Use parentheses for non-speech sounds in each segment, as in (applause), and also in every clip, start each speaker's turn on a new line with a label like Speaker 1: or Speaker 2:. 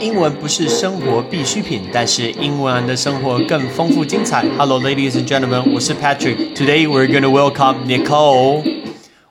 Speaker 1: 英文不是生活必需品，但是英文的生活更丰富精彩。Hello, ladies and gentlemen，我是 Patrick。Today we're going to welcome Nicole。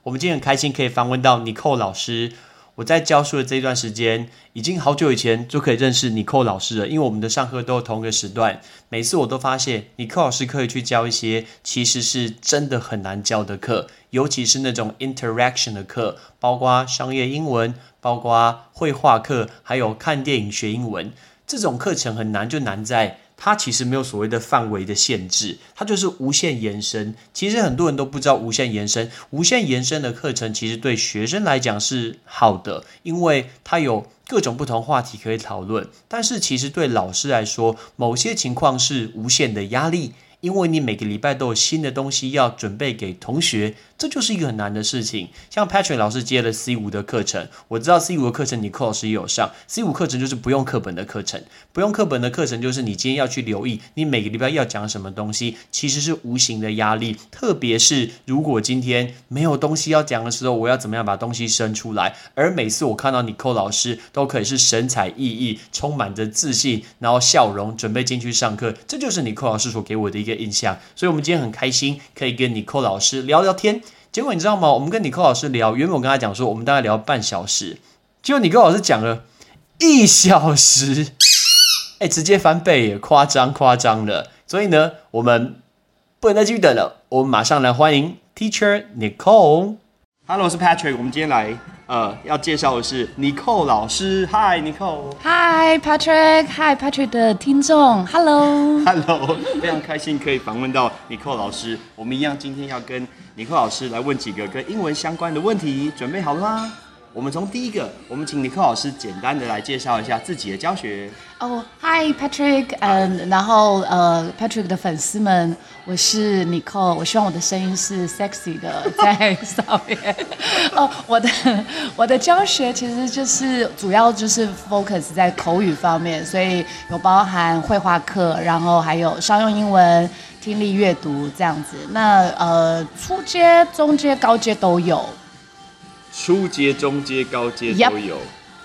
Speaker 1: 我们今天很开心可以访问到 Nicole 老师。我在教书的这一段时间，已经好久以前就可以认识 Nicole 老师了，因为我们的上课都有同一个时段。每次我都发现 Nicole 老师可以去教一些其实是真的很难教的课，尤其是那种 interaction 的课，包括商业英文，包括绘画课，还有看电影学英文。这种课程很难，就难在。它其实没有所谓的范围的限制，它就是无限延伸。其实很多人都不知道无限延伸，无限延伸的课程其实对学生来讲是好的，因为它有各种不同话题可以讨论。但是其实对老师来说，某些情况是无限的压力。因为你每个礼拜都有新的东西要准备给同学，这就是一个很难的事情。像 Patrick 老师接了 C 五的课程，我知道 C 五的课程你 c 老师也有上。C 五课程就是不用课本的课程，不用课本的课程就是你今天要去留意你每个礼拜要讲什么东西，其实是无形的压力。特别是如果今天没有东西要讲的时候，我要怎么样把东西生出来？而每次我看到你 c 老师都可以是神采奕奕、充满着自信，然后笑容，准备进去上课，这就是你 c 老师所给我的一个。印象，所以我们今天很开心可以跟你寇老师聊聊天。结果你知道吗？我们跟尼克老师聊，原本我跟他讲说我们大概聊半小时，结果尼克老师讲了一小时，(laughs) 哎，直接翻倍，也夸张夸张了。所以呢，我们不能再继续等了，我们马上来欢迎 Teacher Nicole。Hello，我是 Patrick，我们今天来。呃，要介绍的是 Nicole 老师。Hi，Nicole。
Speaker 2: Hi，Patrick。Hi，Patrick 的听众。Hello。
Speaker 1: Hello，非常开心可以访问到 Nicole 老师。我们一样今天要跟 Nicole 老师来问几个跟英文相关的问题，准备好了吗？我们从第一个，我们请尼克老师简单的来介绍一下自己的教学。
Speaker 2: 哦，Hi Patrick，嗯，然后呃，Patrick 的粉丝们，我是 Nicole，我希望我的声音是 sexy 的在上面。(laughs) 哦，我的我的教学其实就是主要就是 focus 在口语方面，所以有包含绘画课，然后还有商用英文、听力阅读这样子。那呃，初阶、中阶、高阶都有。
Speaker 1: 初阶、中阶、高阶都有，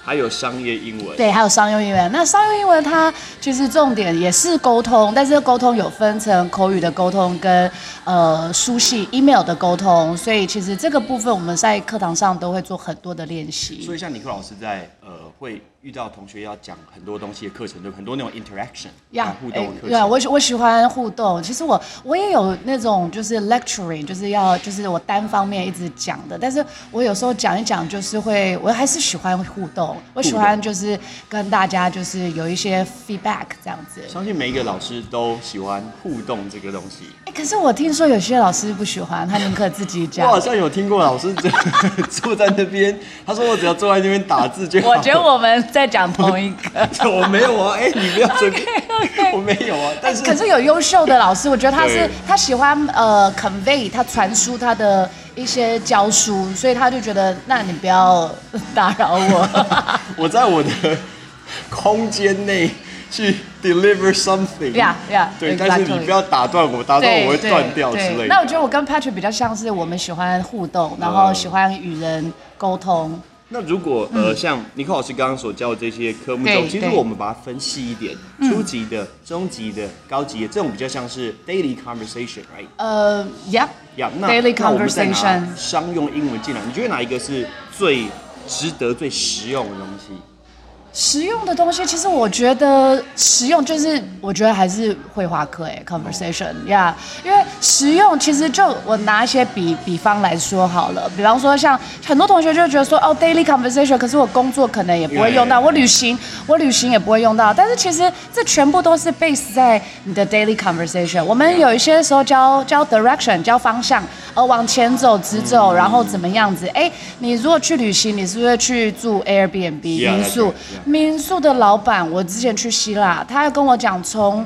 Speaker 1: 还有商业英文。
Speaker 2: 对，还有商用英文。那商用英文它其实重点也是沟通，但是沟通有分成口语的沟通跟呃书信 email 的沟通，所以其实这个部分我们在课堂上都会做很多的练习。
Speaker 1: 所以像尼克老师在呃会。遇到同学要讲很多东西的课程，就很多那种 interaction，呀，互动的课程。对
Speaker 2: 啊，我我喜欢互动。其实我我也有那种就是 lecturing，就是要就是我单方面一直讲的。但是我有时候讲一讲，就是会，我还是喜欢互动。我喜欢就是跟大家就是有一些 feedback 这样子。
Speaker 1: 相信每一个老师都喜欢互动这个东西。
Speaker 2: 哎，可是我听说有些老师不喜欢，他宁可自己讲。
Speaker 1: 我好像有听过老师 (laughs) 坐在那边，他说我只要坐在那边打字就好。
Speaker 2: 我觉得我们。在讲同一个，(laughs)
Speaker 1: 我没有啊，哎，你不要随便，(laughs) (laughs) 我没有啊，但是
Speaker 2: 可是有优秀的老师，我觉得他是他喜欢呃 convey 他传输他的一些教书，所以他就觉得那你不要打扰我，
Speaker 1: 我在我的空间内去 deliver something，
Speaker 2: 呀呀，
Speaker 1: 对，但是你不要打断我，打断我会断掉之类的。
Speaker 2: 那我觉得我跟 Patrick 比较像是我们喜欢互动，然后喜欢与人沟通。
Speaker 1: 那如果呃，像尼克老师刚刚所教的这些科目中，其实我们把它分细一点，初级的、中级的、高级的，这种比较像是 daily conversation，right？
Speaker 2: 呃，yeah，yeah，daily conversation。
Speaker 1: 商用英文进来，你觉得哪一个是最值得、最实用的东西？
Speaker 2: 实用的东西，其实我觉得实用就是，我觉得还是绘画课哎，conversation 呀，因为实用其实就我拿一些比比方来说好了，比方说像很多同学就觉得说哦 daily conversation，可是我工作可能也不会用到，我旅行我旅行也不会用到，但是其实这全部都是 base 在你的 daily conversation。我们有一些时候教教 direction 教方向，呃往前走直走，然后怎么样子？哎，你如果去旅行，你是不是去住 Airbnb 民宿？民宿的老板，我之前去希腊，他要跟我讲从。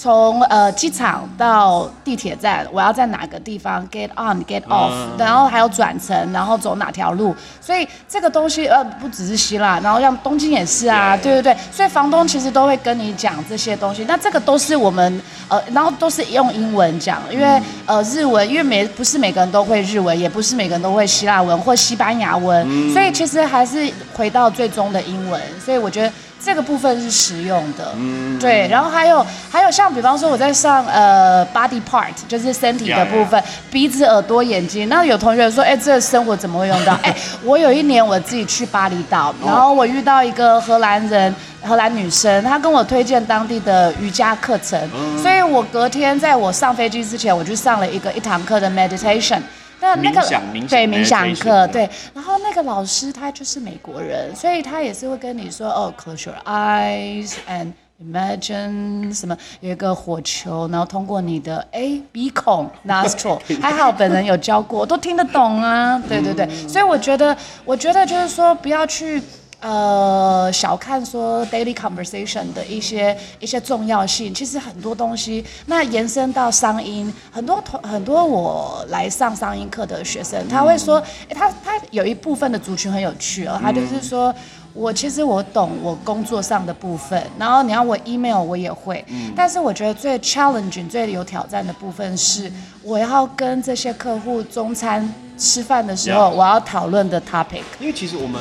Speaker 2: 从呃机场到地铁站，我要在哪个地方 get on get off，然后还有转乘，然后走哪条路，所以这个东西呃不只是希腊，然后像东京也是啊，对。对对，所以房东其实都会跟你讲这些东西，那这个都是我们呃，然后都是用英文讲，因为呃日文，因为每不是每个人都会日文，也不是每个人都会希腊文或西班牙文，所以其实还是回到最终的英文，所以我觉得。这个部分是实用的，嗯，对，然后还有还有像比方说我在上呃 body part，就是身体的部分，鼻子、耳朵、眼睛。那有同学说，哎，这个生活怎么会用到？(laughs) 哎，我有一年我自己去巴厘岛，然后我遇到一个荷兰人，荷兰女生，她跟我推荐当地的瑜伽课程，所以我隔天在我上飞机之前，我就上了一个一堂课的 meditation。
Speaker 1: 那那个
Speaker 2: 对冥想课对，然后那个老师他就是美国人，所以他也是会跟你说哦，close your eyes and imagine 什么有一个火球，然后通过你的哎鼻孔 (laughs) nostril，还好本人有教过，都听得懂啊，对对对，所以我觉得我觉得就是说不要去。呃，小看说 daily conversation 的一些一些重要性，其实很多东西，那延伸到商音，很多同很多我来上商音课的学生，他会说，哎，他他有一部分的族群很有趣哦，他就是说我其实我懂我工作上的部分，然后你要我 email 我也会，但是我觉得最 challenging 最有挑战的部分是，我要跟这些客户中餐吃饭的时候，我要讨论的 topic，
Speaker 1: 因为其实我们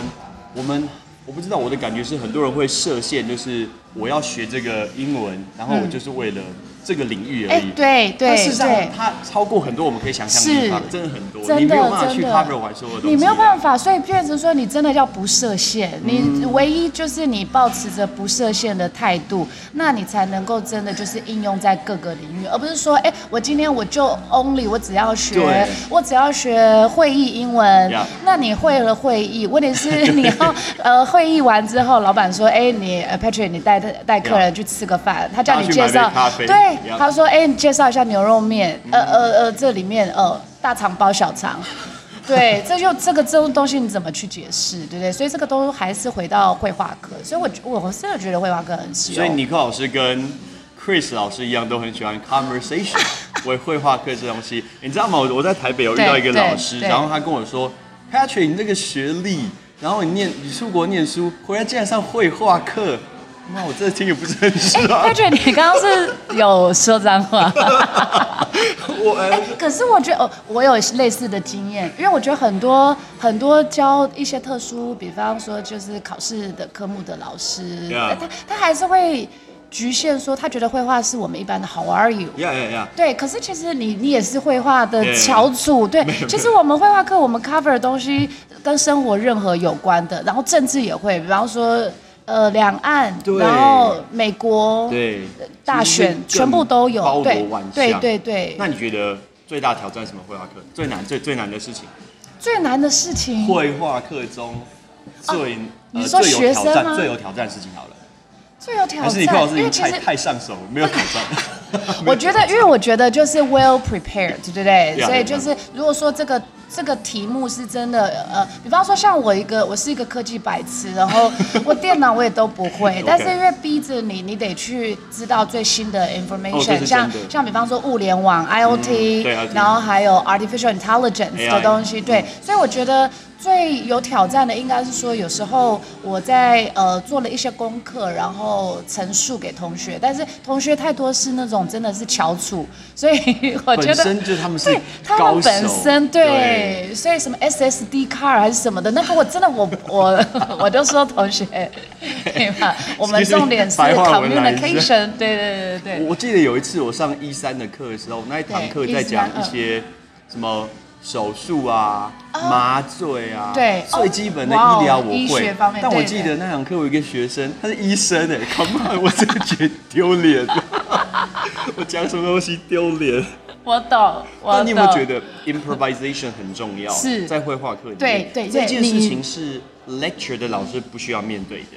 Speaker 1: 我们。我不知道，我的感觉是很多人会设限，就是我要学这个英文，然后我就是为了。这个领域而已，
Speaker 2: 对对对，
Speaker 1: 它超过很多我们可以想象的地方，真的很多，你没有办法去 cover 完所有的东
Speaker 2: 西。你没有办法，所以变成说你真的要不设限，你唯一就是你保持着不设限的态度，那你才能够真的就是应用在各个领域，而不是说，哎，我今天我就 only 我只要学，我只要学会议英文，那你会了会议，问题是你要 (laughs) 呃会议完之后，老板说，哎，你 Patrick 你带带客人去吃个饭，他叫你介绍，对。他说：“哎，你介绍一下牛肉面，呃呃呃，这里面呃大肠包小肠，对，这就这个这种东西你怎么去解释，对不对？所以这个都还是回到绘画课，所以我我真的觉得绘画课很实用。
Speaker 1: 所以尼克老师跟 Chris 老师一样，都很喜欢 conversation (laughs) 为绘画课这东西。你知道吗？我我在台北有遇到一个老师，然后他跟我说，Patrick，你这个学历，然后你念你出国念书，回来竟然上绘画课。”那我这听也不是很是啊。
Speaker 2: 他觉得你刚刚是有说脏话。(laughs) 我哎，可是我觉得哦，我有类似的经验，因为我觉得很多很多教一些特殊，比方说就是考试的科目的老师，他他还是会局限说，他觉得绘画是我们一般的 How are you？
Speaker 1: 呀呀呀！
Speaker 2: 对，可是其实你你也是绘画的翘楚，对。其实我们绘画课我们 cover 的东西跟生活任何有关的，然后政治也会，比方说。呃，两岸，然后美国，
Speaker 1: 对，
Speaker 2: 大选全部都有，对，对对对。
Speaker 1: 那你觉得最大挑战什么？绘画课最难最最难的事情？
Speaker 2: 最难的事情？
Speaker 1: 绘画课中最
Speaker 2: 你说学生吗？
Speaker 1: 最有挑战的事情好了。
Speaker 2: 最有挑战，
Speaker 1: 还是你老师因为太太上手，没有挑战。(laughs) (laughs)
Speaker 2: 我觉得，因为我觉得就是 well prepared，对不对？所以就是如果说这个。这个题目是真的，呃，比方说像我一个，我是一个科技白痴，然后 (laughs) 我电脑我也都不会，但是因为逼着你，你得去知道最新的 information，像像比方说物联网 IOT，然后还有 artificial intelligence 的东西，对，所以我觉得。最有挑战的应该是说，有时候我在呃做了一些功课，然后陈述给同学，但是同学太多是那种真的是翘楚，所以我觉得
Speaker 1: 本身就他们是
Speaker 2: 他们本身对，所以什么 SSD card 还是什么的，那个我真的我我 (laughs) 我就说同学，对吧？我们重点是 (laughs) communication，对对对对。
Speaker 1: 我记得有一次我上一三的课的时候，那一堂课在讲一些什么。手术啊，麻醉啊，
Speaker 2: 对，
Speaker 1: 最基本的医疗我会。但我记得那堂课有一个学生，他是医生哎，(laughs) Come on，我真的觉得丢脸。(laughs) 我讲什么东西丢脸？
Speaker 2: 我懂，我
Speaker 1: 懂。你有没有觉得 improvisation 很重要？
Speaker 2: 是
Speaker 1: 在绘画课里面，
Speaker 2: 对对，
Speaker 1: 这件事情是 lecture 的老师不需要面对的。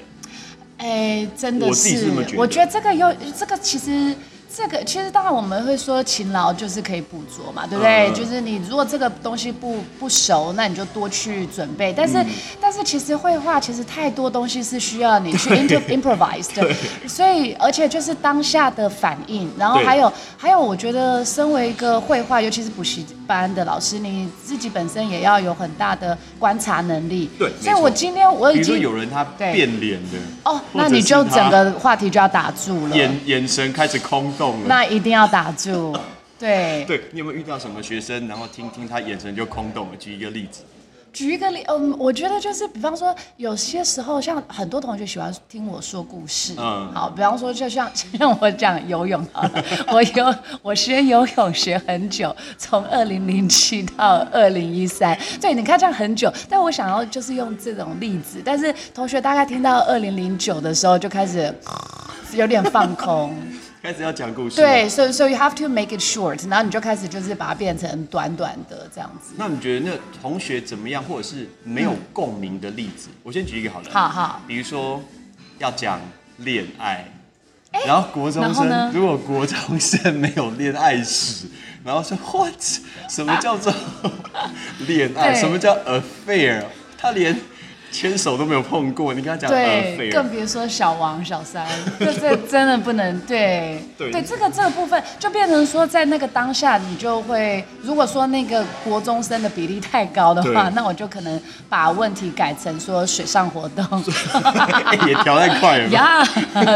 Speaker 2: 哎，真的是，
Speaker 1: 我自己是这么觉得。
Speaker 2: 我觉得这个有这个其实。这个其实当然我们会说勤劳就是可以捕捉嘛，对不对？就是你如果这个东西不不熟，那你就多去准备。但是但是其实绘画其实太多东西是需要你去 (laughs) improvise 的，所以而且就是当下的反应，然后还有还有，我觉得身为一个绘画，尤其是补习班的老师，你自己本身也要有很大的观察能力。
Speaker 1: 对，
Speaker 2: 所以我今天我已经
Speaker 1: 有人他变脸的
Speaker 2: 哦，那你就整个话题就要打住了，
Speaker 1: 眼眼神开始空。
Speaker 2: 那一定要打住，(laughs) 对。
Speaker 1: 对你有没有遇到什么学生，然后听听他眼神就空洞了？举一个例子。
Speaker 2: 举一个例，嗯，我觉得就是，比方说，有些时候像很多同学喜欢听我说故事，
Speaker 1: 嗯
Speaker 2: 好，比方说，就像 (laughs) 就像我讲游泳好了，我游我学游泳学很久，从二零零七到二零一三，对，你看这样很久，但我想要就是用这种例子，但是同学大概听到二零零九的时候就开始有点放空。
Speaker 1: 开始要讲故事。
Speaker 2: 对，，所以 so you have to make it short，然后你就开始就是把它变成短短的这样子。
Speaker 1: 那你觉得那同学怎么样，或者是没有共鸣的例子？我先举一个好了。
Speaker 2: 好好，
Speaker 1: 比如说要讲恋爱，然后国中生如果国中生没有恋爱史，然后说 what 什么叫做 (laughs) 恋爱？
Speaker 2: 对
Speaker 1: 什么叫 affair？他连牵手都没有碰过，你跟他讲
Speaker 2: 对更别说小王、小三，(laughs) 这这真的不能对
Speaker 1: 对。
Speaker 2: 这个这个部分就变成说，在那个当下，你就会如果说那个国中生的比例太高的话，那我就可能把问题改成说水上活动，(laughs)
Speaker 1: 哎也调太快了。吧？
Speaker 2: 呀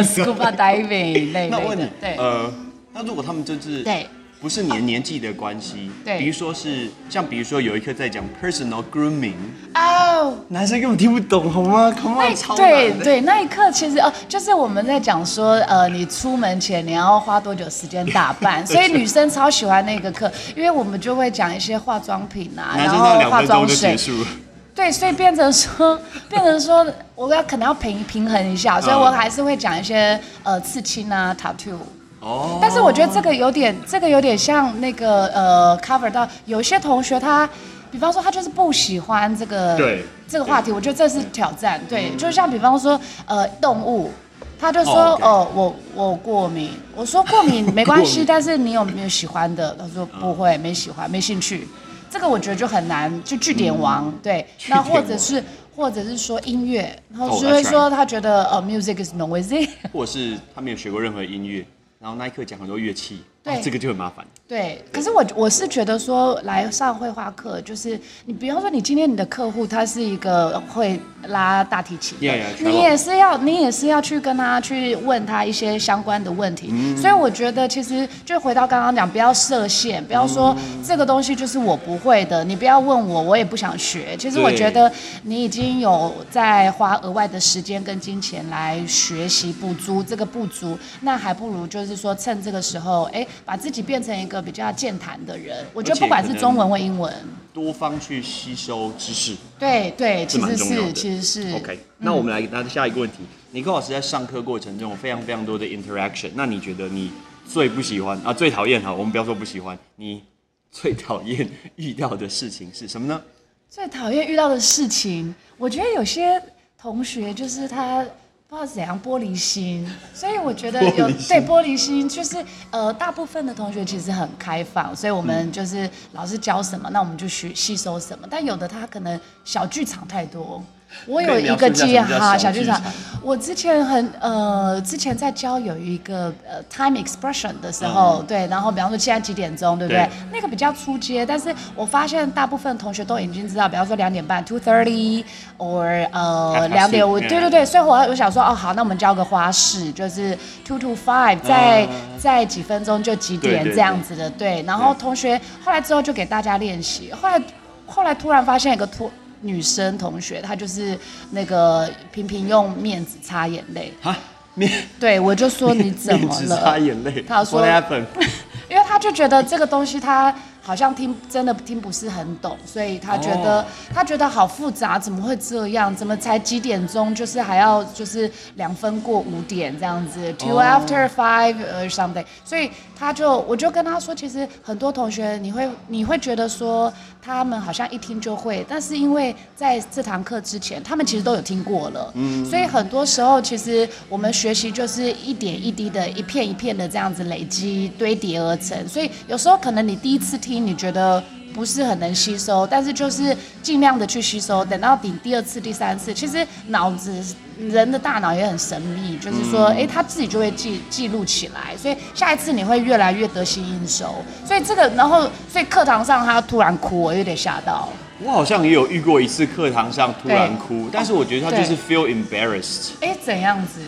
Speaker 2: ，scuba diving 类 (laughs)
Speaker 1: 那我问你，，
Speaker 2: 对。
Speaker 1: 呃，那如果他们就是
Speaker 2: 对
Speaker 1: 不是年年纪的关系，
Speaker 2: 对
Speaker 1: 比如说是像比如说有一课在讲 personal grooming，
Speaker 2: 哦。
Speaker 1: 男生根本听不懂好吗？Come
Speaker 2: 那
Speaker 1: on，超。
Speaker 2: 对对，那一刻其实哦，就是我们在讲说，呃，你出门前你要花多久时间打扮，(laughs) 所以女生超喜欢那个课，因为我们就会讲一些化妆品啊，然
Speaker 1: 男生到
Speaker 2: 后化妆水
Speaker 1: 结，束了。
Speaker 2: 对，所以变成说，变成说，我要可能要平平衡一下，所以我还是会讲一些呃刺青啊，tattoo。
Speaker 1: 哦，
Speaker 2: 但是我觉得这个有点，这个有点像那个呃，cover 到有些同学他，比方说他就是不喜欢这个
Speaker 1: 对。
Speaker 2: 这个话题，我觉得这是挑战。对，就像比方说呃动物，他就说
Speaker 1: 哦
Speaker 2: 我我过敏，我说过敏没关系，(laughs) 但是你有没有喜欢的？他说不会，没喜欢，没兴趣。这个我觉得就很难，就据点王、对，那或者是或者是说音乐，然后
Speaker 1: 哦
Speaker 2: 就会
Speaker 1: that's right
Speaker 2: 说他觉得呃 music is noisy。
Speaker 1: 或者是他没有学过任何音乐，然后那一刻讲很多乐器，
Speaker 2: 对
Speaker 1: 哦这个就很麻烦。
Speaker 2: 对，可是我我是觉得说来上绘画课，就是你比方说你今天你的客户他是一个会拉大提琴的
Speaker 1: Yeah, yeah,
Speaker 2: 你也是要你也是要去跟他去问他一些相关的问题，
Speaker 1: 嗯。
Speaker 2: 所以我觉得其实就回到刚刚讲，不要设限，不要说
Speaker 1: 嗯
Speaker 2: 这个东西就是我不会的，你不要问我，我也不想学。其实我觉得你已经有在花额外的时间跟金钱来学习补足这个不足，那还不如就是说趁这个时候，哎，把自己变成一个比较健谈的人。我觉得不管是中文或英文，
Speaker 1: 多方去吸收知识
Speaker 2: 对对，其实是。其实是
Speaker 1: OK，那我们来拿下一个问题。尼克老师在上课过程中有非常非常多的 interaction，那你觉得你最不喜欢啊，最讨厌哈，我们不要说不喜欢，你最讨厌遇到的事情是什么呢？
Speaker 2: 最讨厌遇到的事情，我觉得有些同学就是他不知道怎样玻璃心，所以我觉得有
Speaker 1: 玻
Speaker 2: 对玻璃心就是呃，大部分的同学其实很开放，所以我
Speaker 1: 嗯
Speaker 2: 们就是老师教什么，那我们就学吸收什么。但有的他可能小剧场太多。(laughs) 我有一个经验
Speaker 1: 可以描述一下什么叫
Speaker 2: 哈，
Speaker 1: 小剧场。
Speaker 2: 我之前很呃，之前在教有一个呃 time expression 的时候，对，然后比方说现在几点钟，对不对？那个比较出街，但是我发现大部分同学都已经知道，比方说两点半 two thirty or 呃两点五，对对对，所以我我想说，哦好，那我们教个花式，就是 two to five，在在几分钟就几点这样子的，对。然后同学后来之后就给大家练习，后来后来突然发现一个突女生同学，她就是那个频频用面子擦眼泪，
Speaker 1: 啊，面？
Speaker 2: 对我就说你怎么
Speaker 1: 了？擦？眼泪？
Speaker 2: 她说 (laughs) 因为她就觉得这个东西他好像听真的听不是很懂，所以他觉得、
Speaker 1: 哦
Speaker 2: 他觉得好复杂，怎么会这样？怎么才几点钟？就是还要就是两分过五点这样子，two
Speaker 1: 哦
Speaker 2: after five or something。所以他就我就跟他说，其实很多同学你会你会觉得说他们好像一听就会，但是因为在这堂课之前，他们其实都有听过了，嗯，所以很多时候其实我们学习就是一点一滴的、一片一片的这样子累积堆叠而成，所以有时候可能你第一次听，你觉得。不是很能吸收，但是就是尽量的去吸收。等到顶第二次、第三次，其实脑子人的大脑也很神秘，就是说，哎、他自己就会记记录起来，所以下一次你会越来越得心应手。所以这个，然后所以课堂上他突然哭，我有点吓到。
Speaker 1: 我好像也有遇过一次课堂上突然哭，但是我觉得他就是 feel embarrassed，
Speaker 2: 哎，怎样子？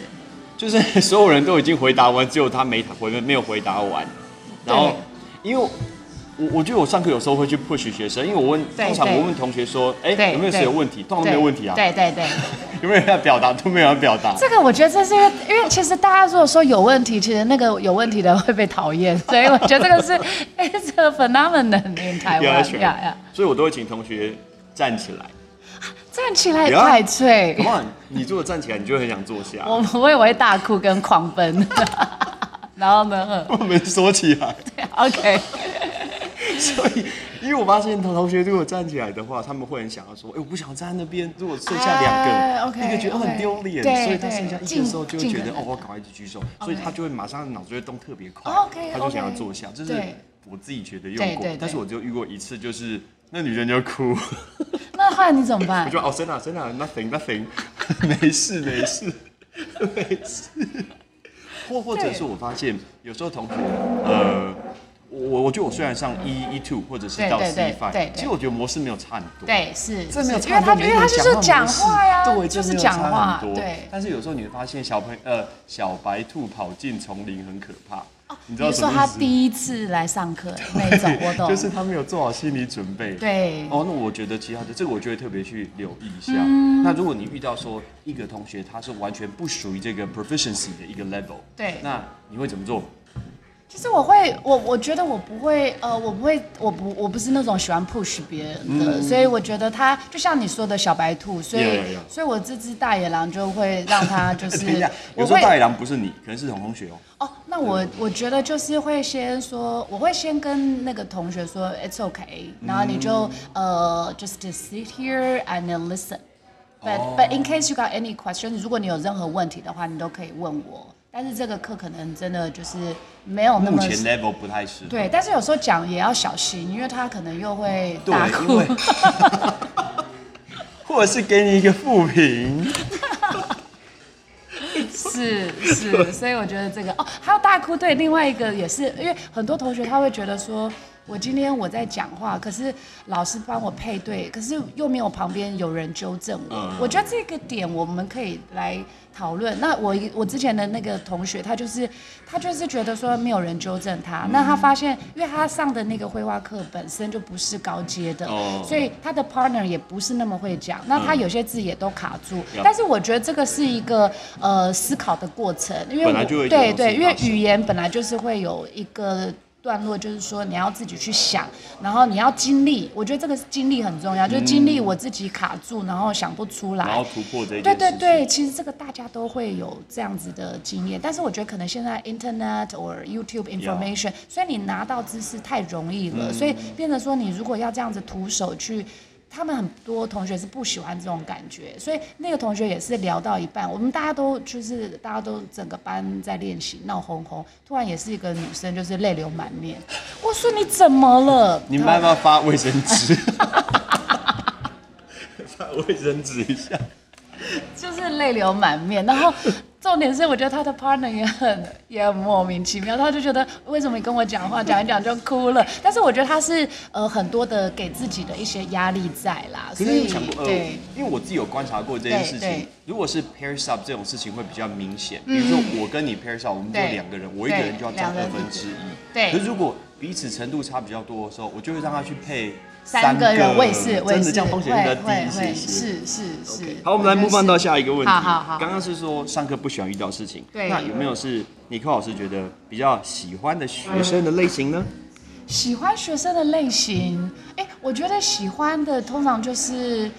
Speaker 1: 就是 (laughs) 所有人都已经回答完，只有他没回没有回答完。然后因为我我觉得我上课有时候会去 push 学生，因为我问，
Speaker 2: 对对
Speaker 1: 通常我问同学说，哎、
Speaker 2: 对
Speaker 1: 有没有谁
Speaker 2: 对
Speaker 1: 有问题？通常都没有问题啊。
Speaker 2: 对对对，(laughs)
Speaker 1: 有没有人要表达？都没有人表达。
Speaker 2: 这个我觉得这是因为，因为其实大家如果说有问题，其实那个有问题的会被讨厌，所以我觉得这个是 (laughs) it's a phenomenon in 台湾
Speaker 1: 所以我都会请同学站起来。
Speaker 2: 站起来太脆
Speaker 1: 你如果站起来，你就很想坐下。
Speaker 2: 我我以为大哭跟狂奔，(laughs) 然后呢
Speaker 1: 我们说起来
Speaker 2: ，，OK，(laughs)
Speaker 1: 所以因为我发现同同学如果站起来的话，他们会很想要说，哎、我不想站在那边。如果剩下两个，
Speaker 2: 哎，OK，
Speaker 1: 一个觉得很丢脸，
Speaker 2: 对
Speaker 1: 所以他剩下一个的时候就会觉得，哦，我赶快去举手，所以他就会马上脑子会动特别快他就想要坐下。这是我自己觉得用过但是我就遇过一次，就是那女生就哭，(laughs)
Speaker 2: 那后来你怎么办
Speaker 1: 我？就哦，(laughs) 真的真的 nothing nothing，没事没事没事。或或者是我发现有时候同学，呃，我我觉得我虽然上 E E two 或者是到 C
Speaker 2: 对
Speaker 1: five，其实我觉得模式没有差很多。
Speaker 2: 对，是，
Speaker 1: 这没有差很多，
Speaker 2: 因为他就是讲话呀，
Speaker 1: 对，
Speaker 2: 就是讲话
Speaker 1: 很，多。
Speaker 2: 对。
Speaker 1: 但是有时候你会发现小朋呃小白兔跑进丛林很可怕，你知道什么意思？
Speaker 2: 第一次来上课那种，我懂，
Speaker 1: 就是他没有做好心理准备。
Speaker 2: 对，
Speaker 1: 哦，那我觉得其他的这个我就会特别去留意一下。
Speaker 2: 嗯
Speaker 1: 那如果你遇到说一个同学他是完全不属于这个 proficiency 的一个 level，
Speaker 2: 对
Speaker 1: 那你会怎么做？
Speaker 2: 其实我会，我我觉得我不会，呃，我不会，我不我不是那种喜欢 push 别人的，所以我觉得他就像你说的小白兔，所以
Speaker 1: Yeah, yeah, yeah.
Speaker 2: 所以我这只大野狼就会让他就是，(laughs) 我会
Speaker 1: 有时候大野狼不是你，可能是同同学哦。
Speaker 2: 哦，那我我觉得就是会先说，我会先跟那个同学说 it's okay，然后你就、呃 just to sit here and listen。But、
Speaker 1: 哦
Speaker 2: but in case you got any questions，如果你有任何问题的话，你都可以问我。但是这个课可能真的就是没有那么
Speaker 1: 目前 level 不太适合。
Speaker 2: 对，但是有时候讲也要小心，因为他可能又会大哭
Speaker 1: 因为。(laughs) 或者是给你一个负评。
Speaker 2: 是是，所以我觉得这个哦，还有大哭。对，另外一个也是，因为很多同学他会觉得说，我今天我在讲话，可是老师帮我配对，可是又没有旁边有人纠正我。
Speaker 1: 嗯
Speaker 2: 我觉得这个点我们可以来讨论。那我我之前的那个同学，他就是他就是觉得说没有人纠正他，那他发现，因为他上的那个绘画课本身就不是高阶的，
Speaker 1: 哦
Speaker 2: 所以他的 partner 也不是那么会讲，那他有些字也都卡住。但是我觉得这个是一个呃思考的过程，因为我对对，因为语言本来就是会有一个。段落就是说你要自己去想，然后你要经历，我觉得这个是经历很重要，就是经历我自己卡住，然后想不出来，
Speaker 1: 然后突破这一件
Speaker 2: 对。对对，其实这个大家都会有这样子的经验，但是我觉得可能现在 Internet or YouTube information，所以你拿到知识太容易
Speaker 1: 嗯
Speaker 2: 了，所以变得说你如果要这样子徒手去。他们很多同学是不喜欢这种感觉，所以那个同学也是聊到一半，我们大家都就是大家都整个班在练习闹哄哄，突然也是一个女生就是泪流满面。我说你怎么了？
Speaker 1: 你们班要不要发卫生纸？(laughs) 发卫生纸一下。(laughs)
Speaker 2: 就是泪流满面，然后重点是我觉得他的 partner 也很也很莫名其妙，他就觉得为什么你跟我讲话讲一讲就哭了？但是我觉得他是呃很多的给自己的一些压力在啦，
Speaker 1: 可
Speaker 2: 所以
Speaker 1: 是你有想过，呃
Speaker 2: 对，
Speaker 1: 因为我自己有观察过这件事情。如果是 pairs up 这种事情会比较明显，比如说我跟你 pairs up，我们就两个人，我一个人就要占二分之一。
Speaker 2: 对
Speaker 1: 可是如果彼此程度差比较多的时候，我就会让他去配
Speaker 2: 三个人我也是，我也是
Speaker 1: 真的这样风险比较低
Speaker 2: 会
Speaker 1: 一些
Speaker 2: 会
Speaker 1: 些。
Speaker 2: 是是是。
Speaker 1: 好，我们来 move on 到下一个问题。
Speaker 2: 好好好
Speaker 1: 刚刚是说上课不喜欢遇到事情，
Speaker 2: 对
Speaker 1: 那有没有是尼克老师觉得比较喜欢的学生的类型呢？
Speaker 2: 喜欢学生的类型，哎，我觉得喜欢的通常就是。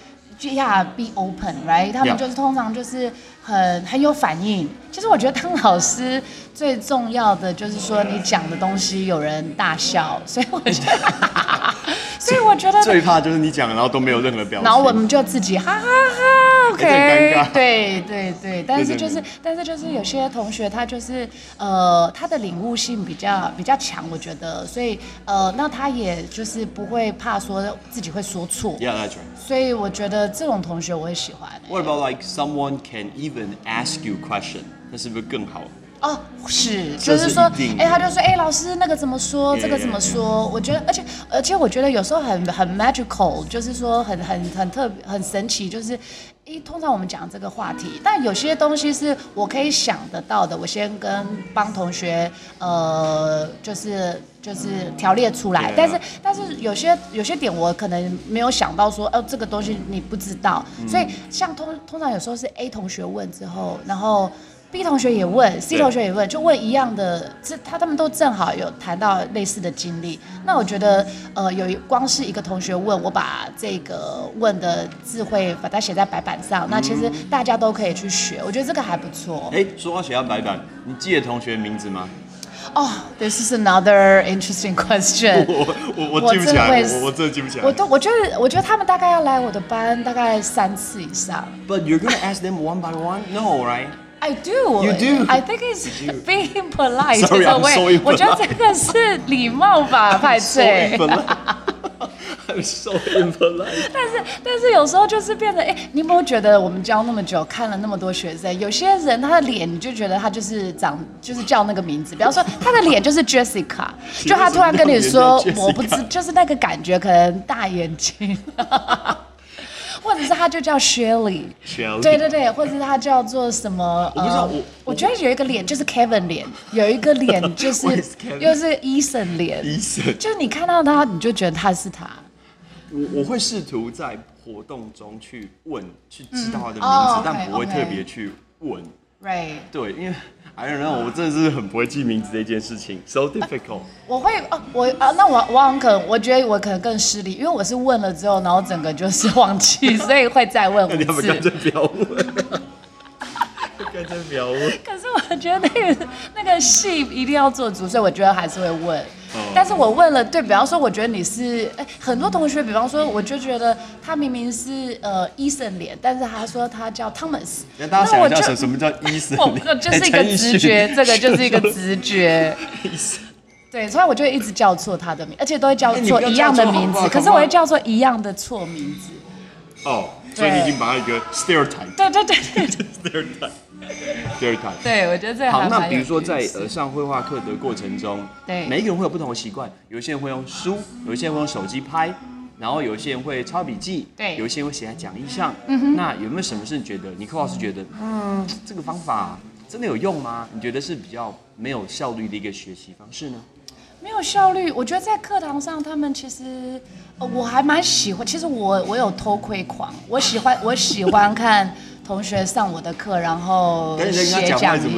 Speaker 2: 呀、b e open，right？他们就是通常就是很很有反应。其实我觉得当老师最重要的就是说你讲的东西有人大笑，所以我觉得，(laughs) 所以我觉得
Speaker 1: 最怕就是你讲，然后都没有任何表情。
Speaker 2: 然后我们就自己哈哈哈，OK，
Speaker 1: 有点尴尬
Speaker 2: 对对对，(laughs) 但是就是，但是就是有些同学他就是呃，他的领悟性比较比较强，我觉得，所以呃，那他也就是不会怕说自己会说错
Speaker 1: ，Yeah, that's right.
Speaker 2: 所以我觉得这种同学我会喜欢、欸。
Speaker 1: What about like someone can even ask you question？那是不是更好？
Speaker 2: 哦，是，就是是说哎、他就说，哎、老师那个怎么说，这个怎么说？我觉得，而且而且我觉得有时候很很 magical，就是说很很很特别很神奇，就是。一通常我们讲这个话题，但有些东西是我可以想得到的，我先跟帮同学呃，就是就是条列出来.但是但是有些有些点我可能没有想到说，哦、这个东西你不知道，所以像通通常有时候是 A 同学问之后，然后 B 同学也问，C 同学也问，就问一样的，这他他们都正好有谈到类似的经历。那我觉得，呃，有一光是一个同学问，我把这个问的智慧把它写在白板上，那其实大家都可以去学，我觉得这个还不错。
Speaker 1: 哎，说到写下白板，你记得同学名字吗？
Speaker 2: 哦、t h i s is another interesting question。(laughs)
Speaker 1: 我我
Speaker 2: 我记不起来
Speaker 1: 我我真的记不起来。
Speaker 2: 我都我觉得，我觉得他们大概要来我的班大概三次以上。
Speaker 1: But you're gonna ask them one by one? No, right?
Speaker 2: I do.
Speaker 1: You do?
Speaker 2: I think it's being polite.
Speaker 1: Sorry, I'm so impolite.
Speaker 2: 我觉得这个是礼貌吧，派 (laughs)
Speaker 1: so impolite.
Speaker 2: 但是但是有时候就是变得，哎、你有没有觉得我们教那么久，看了那么多学生，有些人他的脸你就觉得他就是长就是叫那个名字，比方说他的脸就是 Jessica，就他突然跟你说我不知，就是那个感觉，可能大眼睛。或者是他就叫
Speaker 1: Shirley，Shirley
Speaker 2: 对对对，或者是他叫做什么？
Speaker 1: 我不知道
Speaker 2: 呃
Speaker 1: 我
Speaker 2: 我觉得有一个脸就是 Kevin 脸，有一个脸 (laughs) 就是？又是 Eason 脸，
Speaker 1: 医生，
Speaker 2: 就是你看到他，你就觉得他是他。
Speaker 1: 我我会试图在活动中去问，去知道他的名字，
Speaker 2: 哦
Speaker 1: 但不会特别去问。
Speaker 2: Right。
Speaker 1: 对，因为 I don't know，我真的是很不会记名字的一件事情，so difficult。
Speaker 2: 我会哦，我啊，那我我很可能，我觉得我可能更失礼，因为我是问了之后，然后整个就是忘记，(laughs) 所以会再问
Speaker 1: 那你要
Speaker 2: 五
Speaker 1: 不干脆。不要问？干脆不要问。
Speaker 2: 可是我觉得那个那个戏一定要做足，所以我觉得还是会问。
Speaker 1: 哦
Speaker 2: 但是我问了，对，比方说，我觉得你是，哎，很多同学，比方说，我就觉得他明明是呃医生脸，但是他说他叫 Thomas，
Speaker 1: 那大家想
Speaker 2: 我就
Speaker 1: 一下什什么叫医生？(laughs)
Speaker 2: 我 (laughs) 就是一个直觉，这个就是一个直觉。
Speaker 1: 医生。
Speaker 2: 对，所以我就一直叫错他的名，而且都会叫错一样的名字，可是我会叫错一样的错名字。
Speaker 1: 哦，所以你已经把他一个 stereotype
Speaker 2: 对对对对 (laughs) 对
Speaker 1: stereotype stereotype。
Speaker 2: 对，我觉得这个
Speaker 1: 好，那比如说在呃上绘画课的过程中，
Speaker 2: 对
Speaker 1: 每一个人会有不同的习惯，有一些人会用书，有一些人会用手机拍，然后有一些人会抄笔记，
Speaker 2: 对
Speaker 1: 有一些人会写在讲义上。嗯那有没有什么是你觉得尼克老师觉得，嗯，这个方法真的有用吗？你觉得是比较没有效率的一个学习方式呢？
Speaker 2: 没有效率。我觉得在课堂上，他们其实、呃我还蛮喜欢。其实我我有偷窥狂，我喜欢我喜欢看同学上我的课，然后写讲义。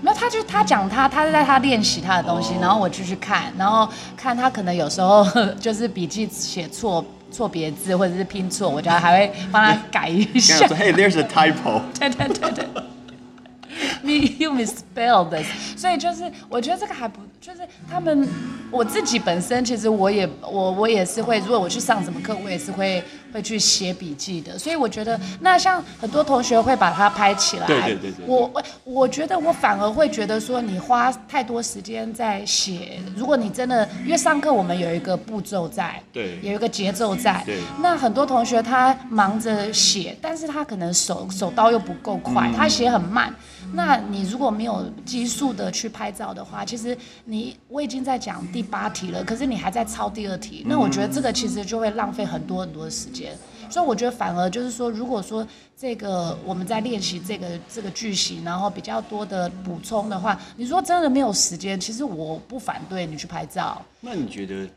Speaker 2: 没有，他就他讲他，他是在他练习他的东西，
Speaker 1: 哦
Speaker 2: 然后我继续看，然后看他可能有时候 (laughs) 就是笔记写错错别字或者是拼错，我觉得还会帮他改一下
Speaker 1: ，Hey, (laughs) there's a typo。
Speaker 2: 对对对对。(laughs) Me you misspelled this，所以就是我觉得这个还不就是他们我自己本身其实我也我我也是会，如果我去上什么课，我也是会会去写笔记的。所以我觉得那像很多同学会把它拍起来，
Speaker 1: 对对对对对
Speaker 2: 我我我觉得我反而会觉得说你花太多时间在写，如果你真的因为上课我们有一个步骤在，
Speaker 1: 对
Speaker 2: 有一个节奏在，
Speaker 1: 对
Speaker 2: 那很多同学他忙着写，但是他可能手手刀又不够快，他写很慢。那你如果没有急速的去拍照的话，其实你我已经在讲第八题了，可是你还在抄第二题，那我觉得这个其实就会浪费很多很多的时间。所以我觉得反而就是说，如果说这个我们在练习这个这个句型，然后比较多的补充的话，你说真的没有时间，其实我不反对你去拍照。
Speaker 1: 那你觉得，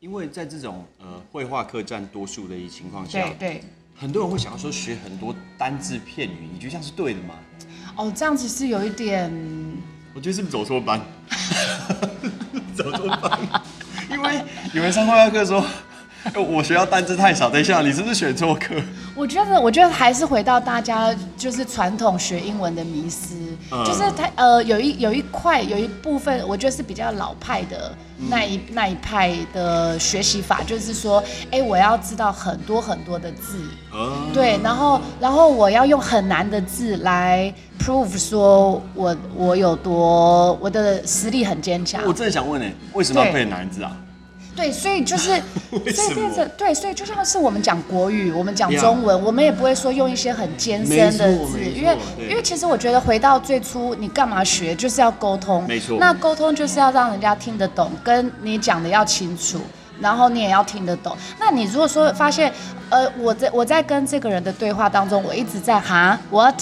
Speaker 1: 因为在这种呃绘画课占多数的情况下
Speaker 2: 对，对。
Speaker 1: 很多人会想要说学很多单字片语，你觉得这样是对的吗？
Speaker 2: 哦，这样子是有一点，
Speaker 1: 我觉得是不是走错班？(laughs) 走错班，因为有人上画画课说，呃 (laughs) 我学校单字太少。等一下，你是不是选错课？
Speaker 2: 我觉得，我觉得还是回到大家就是传统学英文的迷思，
Speaker 1: 嗯
Speaker 2: 就是他呃有一有一块有一部分，我觉得是比较老派的那一、那一派的学习法，就是说，哎，我要知道很多很多的字，
Speaker 1: 啊，
Speaker 2: 对，然后然后我要用很难的字来 prove 说我我有多我的实力很坚强。
Speaker 1: 我真的想问呢，为什么要
Speaker 2: 对
Speaker 1: 背难字啊？
Speaker 2: 对，所以就是，(laughs) 所以变成对，所以就像是我们讲国语，我们讲中文，我们也不会说用一些很艰深的字，因为因为其实我觉得回到最初，你干嘛学，就是要沟通，
Speaker 1: 没错
Speaker 2: 那沟通就是要让人家听得懂，跟你讲的要清楚。然后你也要听得懂。那你如果说发现，呃，我在我在跟这个人的对话当中，我一直在哈 what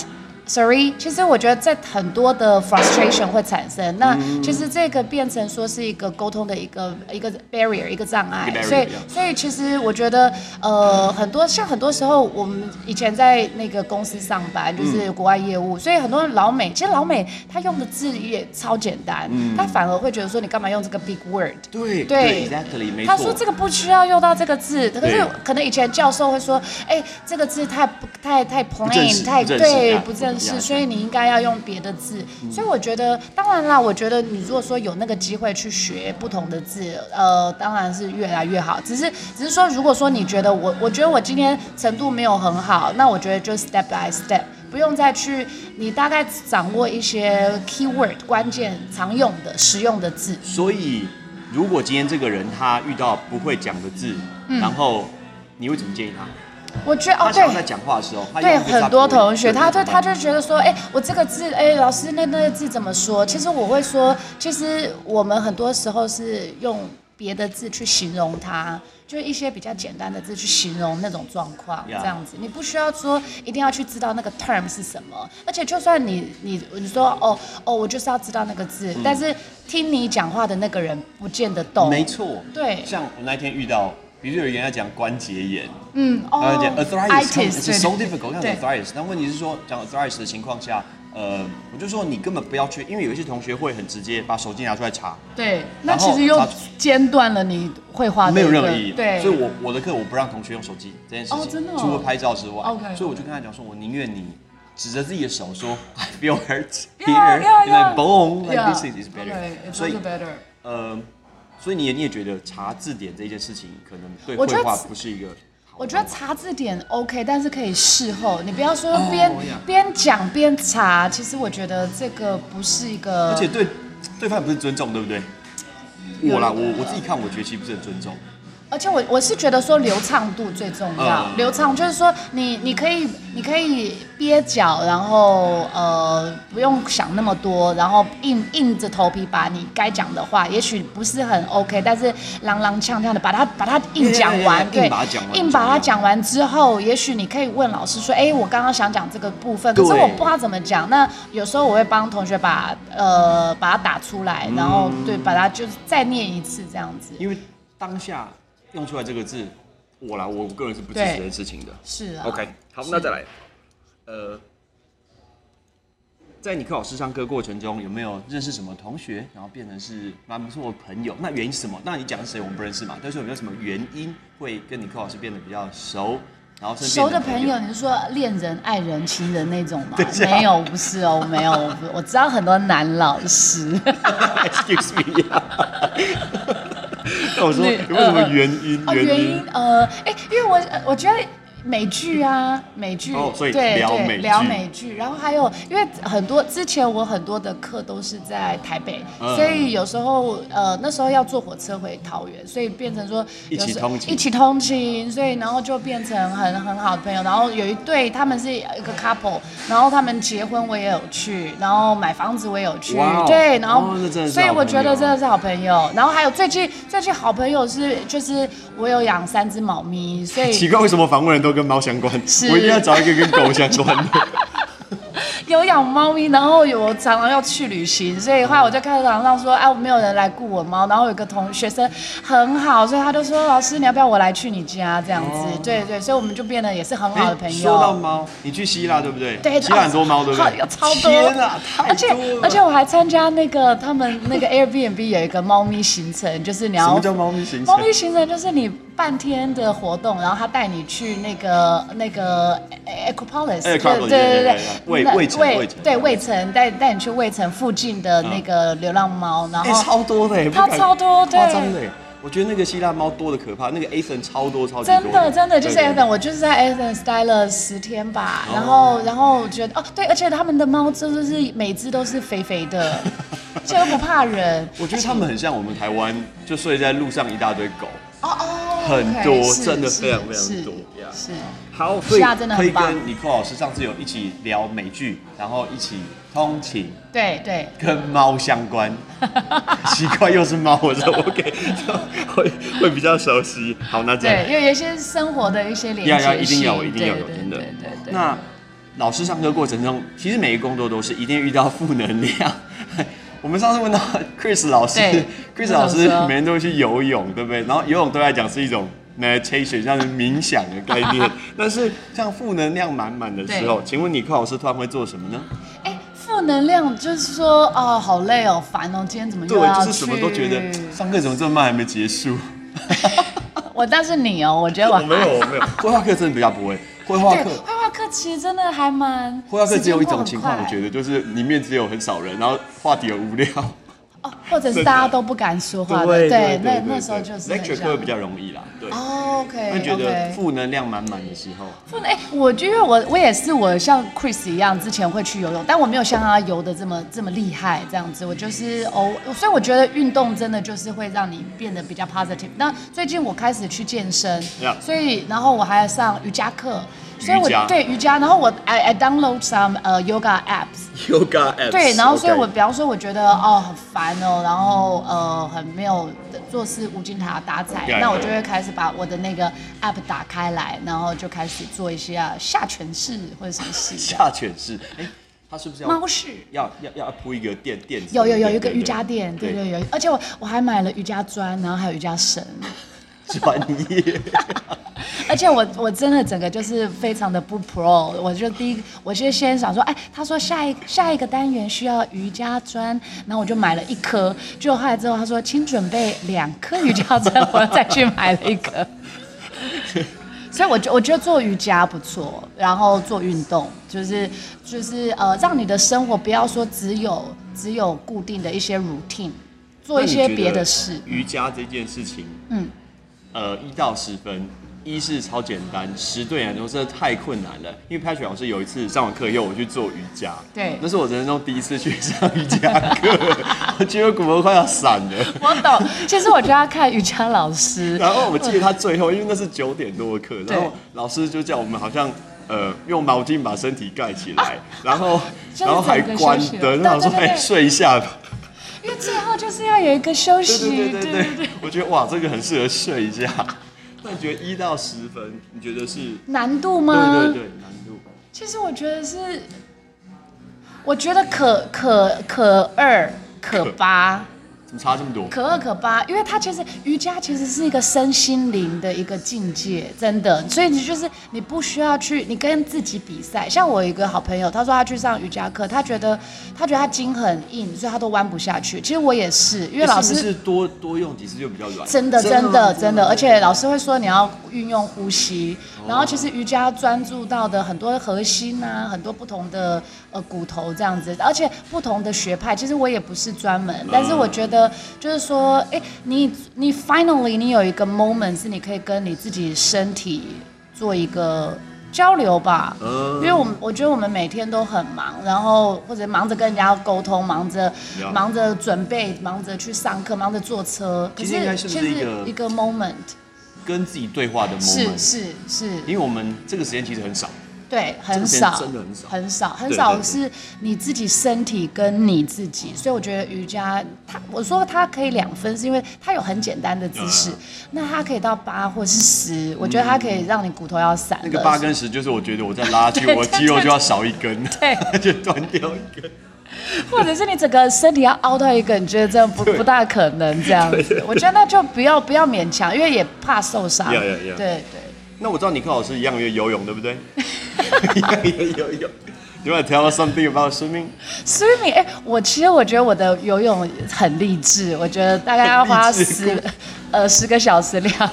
Speaker 2: Sorry，其实我觉得在很多的 frustration 会产生。那
Speaker 1: 嗯。
Speaker 2: 其实这个变成说是一个沟通的一个一个 barrier，一个障碍。所以所以其实我觉得，呃，很多像很多时候我们以前在那个公司上班，就是
Speaker 1: 嗯。
Speaker 2: 国外业务，所以很多老美其实老美他用的字也超简单，他反而会觉得说你干嘛用这个 big word。
Speaker 1: 对
Speaker 2: 对
Speaker 1: ，exactly，
Speaker 2: 他说这个不需要用到这个字，可是可能以前教授会说，哎，这个字太不太太 plain，太对
Speaker 1: 啊
Speaker 2: 不正式，
Speaker 1: 不一样
Speaker 2: 所以你应该要用别的字。所以我觉得，当然啦，我觉得你如果说有那个机会去学不同的字，呃，当然是越来越好。只是只是说，如果说你觉得我，我觉得我今天程度没有很好，那我觉得就 step by step。不用再去，你大概掌握一些 keyword 关键常用的实用的字，
Speaker 1: 所以，如果今天这个人他遇到不会讲的字，然后你会怎么建议他？
Speaker 2: 我觉得哦对
Speaker 1: 他想要在讲话的时候，
Speaker 2: 对
Speaker 1: 用一个
Speaker 2: 很多同学，他
Speaker 1: 对
Speaker 2: 就他就觉得说，哎、我这个字，哎、老师那那个字怎么说？其实我会说，其实我们很多时候是用别的字去形容它，就一些比较简单的字去形容那种状况这样子。你不需要说一定要去知道那个 term 是什么，而且就算你你你说哦哦，我就是要知道那个字，
Speaker 1: 嗯
Speaker 2: 但是听你讲话的那个人不见得懂。
Speaker 1: 没错，
Speaker 2: 对
Speaker 1: 像我那天遇到，比如有人在讲关节炎，
Speaker 2: 嗯
Speaker 1: 他
Speaker 2: 哦
Speaker 1: 在讲 arthritis，他们 itis，it's
Speaker 2: 对
Speaker 1: so difficult，
Speaker 2: 讲
Speaker 1: arthritis。那问题是说，讲 arthritis 的情况下，呃，我就说你根本不要去，因为有一些同学会很直接把手机拿出来查，
Speaker 2: 对，那其实又
Speaker 1: 他
Speaker 2: 间断了你绘画的
Speaker 1: 没有任何意义。
Speaker 2: 对，
Speaker 1: 所以我我的课我不让同学用手机这件事情，
Speaker 2: 哦真的哦
Speaker 1: 除了拍照之外
Speaker 2: OK
Speaker 1: 所以我就跟他讲说，我宁愿你指着自己的手说 I feel hurt
Speaker 2: Yeah,
Speaker 1: here,
Speaker 2: yeah,
Speaker 1: and
Speaker 2: yeah.
Speaker 1: like boom, like
Speaker 2: Yeah.
Speaker 1: this is better.
Speaker 2: Okay,
Speaker 1: 所以你也你也觉得查字典这件事情可能对
Speaker 2: 我觉得
Speaker 1: 绘画不是一个
Speaker 2: 我觉得查字典 OK，但是可以事后，你不要说边、边讲边查。其实我觉得这个不是一个，
Speaker 1: 而且对对方也不是尊重，对不对？我啦，我我自己看，我觉得其实不是很尊重。
Speaker 2: 而且我我是觉得说流畅度最重要，
Speaker 1: 嗯
Speaker 2: 流畅就是说你你可以你可以憋脚，然后呃不用想那么多，然后硬硬着头皮把你该讲的话，也许不是很 OK，但是踉踉跄跄的把它把它硬讲完对
Speaker 1: 硬把它讲完
Speaker 2: 硬把它讲完之后，也许你可以问老师说，哎，我刚刚想讲这个部分，可是我不知道怎么讲。那有时候我会帮同学把呃把它打出来，然后对把它就是再念一次这样子。
Speaker 1: 因为当下用出来这个字，我啦，我个人是不支持
Speaker 2: 对
Speaker 1: 这件事情的。
Speaker 2: 是啊
Speaker 1: OK，好，那再来，呃，在你课老师上课过程中，有没有认识什么同学，然后变成是蛮不错的朋友？那原因是什么？那你讲是谁，我们不认识嘛？但是有没有什么原因会跟你课老师变得比较熟，然后
Speaker 2: 熟的朋友，你是说恋人、爱人、情人那种吗 (laughs) 没有，不是哦，没有，我不我知道很多男老师。(laughs)
Speaker 1: Excuse me (laughs) (laughs) 那我说
Speaker 2: 那
Speaker 1: 有没有什么原因？
Speaker 2: 哦，原因呃，哎，因为我呃我觉得。美剧啊，美剧，
Speaker 1: 哦所以
Speaker 2: 对对聊美剧，然后还有，因为很多之前我很多的课都是在台北，
Speaker 1: 嗯。
Speaker 2: 所以有时候呃那时候要坐火车回桃园，所以变成说
Speaker 1: 一起通勤。
Speaker 2: 一起通勤，所以然后就变成很很好的朋友，然后有一对他们是一个 couple，然后他们结婚我也有去，然后买房子我也有去，
Speaker 1: 哦。
Speaker 2: 对，然后、所以我觉得真的是好朋友，然后还有最近最近好朋友是就是我有养三只猫咪，所以 (laughs)
Speaker 1: 奇怪，为什么访问人都跟猫相关？我一定要找一个跟狗相关的。
Speaker 2: 有养猫咪，然后有常常要去旅行，所以后来我就看到网上说，哎，我没有人来顾我猫，然后有一个同学生很好，所以他就说，老师你要不要我来去你家这样子？
Speaker 1: 哦
Speaker 2: 对对，所以我们就变得也是很好的朋友。
Speaker 1: 说到猫，你去希腊对不对？
Speaker 2: 对，
Speaker 1: 希腊很多猫，对不
Speaker 2: 好
Speaker 1: 对？
Speaker 2: 有超多，
Speaker 1: 天啊，太
Speaker 2: 而且。而且我还参加那个他们那个 Airbnb 有一个猫咪行程，就是你要
Speaker 1: 什么叫猫咪行程
Speaker 2: 猫咪行程就是你半天的活动，然后他带你去那个那个 Acropolis，对
Speaker 1: Acropolis，
Speaker 2: 对对对那
Speaker 1: 卫卫城
Speaker 2: 对卫城带带你去卫城附近的那个流浪猫，然
Speaker 1: 哎，
Speaker 2: 后
Speaker 1: 超多的哎，不
Speaker 2: 它超多对
Speaker 1: 夸张的哎。我觉得那个希腊猫多的可怕，那个 Ethan 超多超级多
Speaker 2: 真的真的就是 Ethan，我就是在 Ethan 待了十天吧，然后然后觉得哦对，而且他们的猫真的是每只都是肥肥的，而且又不怕人。
Speaker 1: 我觉得他们很像我们台湾，就睡在路上一大堆狗。
Speaker 2: 哦哦，
Speaker 1: 很多，真的非常非常多。
Speaker 2: 是，
Speaker 1: 好，所以可以跟尼克老师上次有一起聊美剧，然后一起通勤。
Speaker 2: 对对，
Speaker 1: 跟猫相关，(laughs) 奇怪又是猫，我说 OK，会会比较熟悉。好，那这
Speaker 2: 样，对，因为有一些生活的一些连接
Speaker 1: 要要一定要一定要有，真的。
Speaker 2: 对对对。
Speaker 1: 那老师上课过程中，其实每个工作都是一定遇到负能量。(laughs) 我们上次问到 Chris 老师，Chris 老师每天都会去游泳，对不对？然后游泳对来讲是一种 meditation，像是冥想的概念。(laughs) 但是像负能量满满的时候，请问你克老师突然会做什么呢？
Speaker 2: 哎，负能量就是说，哦，好累哦，烦哦，今天怎么
Speaker 1: 对，就是什么都觉得上课怎么这么慢还没结束。(laughs)
Speaker 2: 我但是你哦，我觉得 (laughs) 我
Speaker 1: 没有，我没有，绘画课真的比较不会。绘画课，
Speaker 2: 绘画课其实真的还蛮。
Speaker 1: 绘画课只有一种情况，我觉得就是里面只有很少人，然后话题很无聊。
Speaker 2: 哦，或者是大家都不敢说话的，对，那那时候就是。
Speaker 1: lecture 课比较容易啦，对。
Speaker 2: 哦 OK。
Speaker 1: 会觉得负能量满满的时候。
Speaker 2: 负能，哎，我就因为我我也是，我像 Chris 一样，之前会去游泳，但我没有像他游的这么这么厉害，这样子。我就是哦，所以我觉得运动真的就是会让你变得比较 positive。那最近我开始去健身，所以然后我还要上瑜伽课。所以我对瑜伽，然后我 I I download some 呃 yoga apps。
Speaker 1: yoga apps。
Speaker 2: 对，然后所以我比方说我觉得哦很烦哦，然后呃很没有做事无精打打采，那我就会开始把我的那个 app 打开来，然后就开始做一些下犬式或者什么式。
Speaker 1: 下犬式，哎，它是不是要
Speaker 2: 猫式？
Speaker 1: 要要要铺一个垫垫子？
Speaker 2: 有有有一个瑜伽垫，对对有，而且我我还买了瑜伽砖，然后还有瑜伽绳。
Speaker 1: 专业。(laughs)
Speaker 2: 而且我我真的整个就是非常的不 pro，我就第一我就先想说，哎，他说下一下一个单元需要瑜伽砖，然后我就买了一颗，结果后来之后他说，请准备两颗瑜伽砖，我又再去买了一颗。(laughs) 所以我觉我觉得做瑜伽不错，然后做运动就是就是呃，让你的生活不要说只有只有固定的一些 routine，做一些别的事。
Speaker 1: 瑜伽这件事情，嗯，呃，一到十分。一是超简单，十对来说真的太困难了。因为 Patrick 老师有一次上完课以后，我去做瑜伽，
Speaker 2: 对，
Speaker 1: 那是我人生中第一次去上瑜伽课，(laughs) 我觉得骨头快要散了。(laughs)
Speaker 2: 我懂，其实我就要看瑜伽老师。
Speaker 1: 然后我记得他最后，因为那是九点多的课，然后老师就叫我们好像呃用毛巾把身体盖起来，然后然后还关灯，然后说哎睡一下吧。
Speaker 2: 因为最后就是要有一个休息。
Speaker 1: 对对对对对，我觉得哇，这个很适合睡一下。(laughs) 那你觉得一到十分，你觉得是
Speaker 2: 难度吗？
Speaker 1: 对对对，难度。
Speaker 2: 其实我觉得是，我觉得可可可二可八。
Speaker 1: 差这么多，
Speaker 2: 可二可八，因为它其实瑜伽其实是一个身心灵的一个境界，真的，所以你就是你不需要去，你跟自己比赛。像我一个好朋友，他说他去上瑜伽课，他觉得他觉得他筋很硬，所以他都弯不下去。其实我也是，因为老师
Speaker 1: 是多多用几次就比较软。
Speaker 2: 真的真的真的，而且老师会说你要运用呼吸，然后其实瑜伽专注到的很多核心啊，很多不同的呃骨头这样子，而且不同的学派，其实我也不是专门，但是我觉得。就是说，哎，你你 finally 你有一个 moment 是你可以跟你自己身体做一个交流吧，因为我们我觉得我们每天都很忙，然后或者忙着跟人家沟通，忙着忙着准备，忙着去上课，忙着坐车，
Speaker 1: 可是其实
Speaker 2: 一个 moment
Speaker 1: 跟自己对话的 moment
Speaker 2: 是是是，
Speaker 1: 因为我们这个时间其实很少。
Speaker 2: 对，很少，
Speaker 1: 真的很少，
Speaker 2: 很少，很少是你自己身体跟你自己，所以我觉得瑜伽，它我说它可以两分，是因为它有很简单的姿势，那它可以到八或是十，我觉得它可以让你骨头要散。
Speaker 1: 那个八跟十就是我觉得我在拉筋，我肌肉就要少一根，
Speaker 2: 对，(laughs)
Speaker 1: 就断掉一根，(laughs)
Speaker 2: 或者是你整个身体要凹到一个，你觉得这样不不大可能这样子，我觉得那就不要不要勉强，因为也怕受伤。对对。
Speaker 1: 那我知道你跟老师一样也游泳，对不对？一样也游泳。You want to tell us something about swimming?
Speaker 2: Swimming，哎，我其实我觉得我的游泳很励志。我觉得大概要花十呃十个小时量。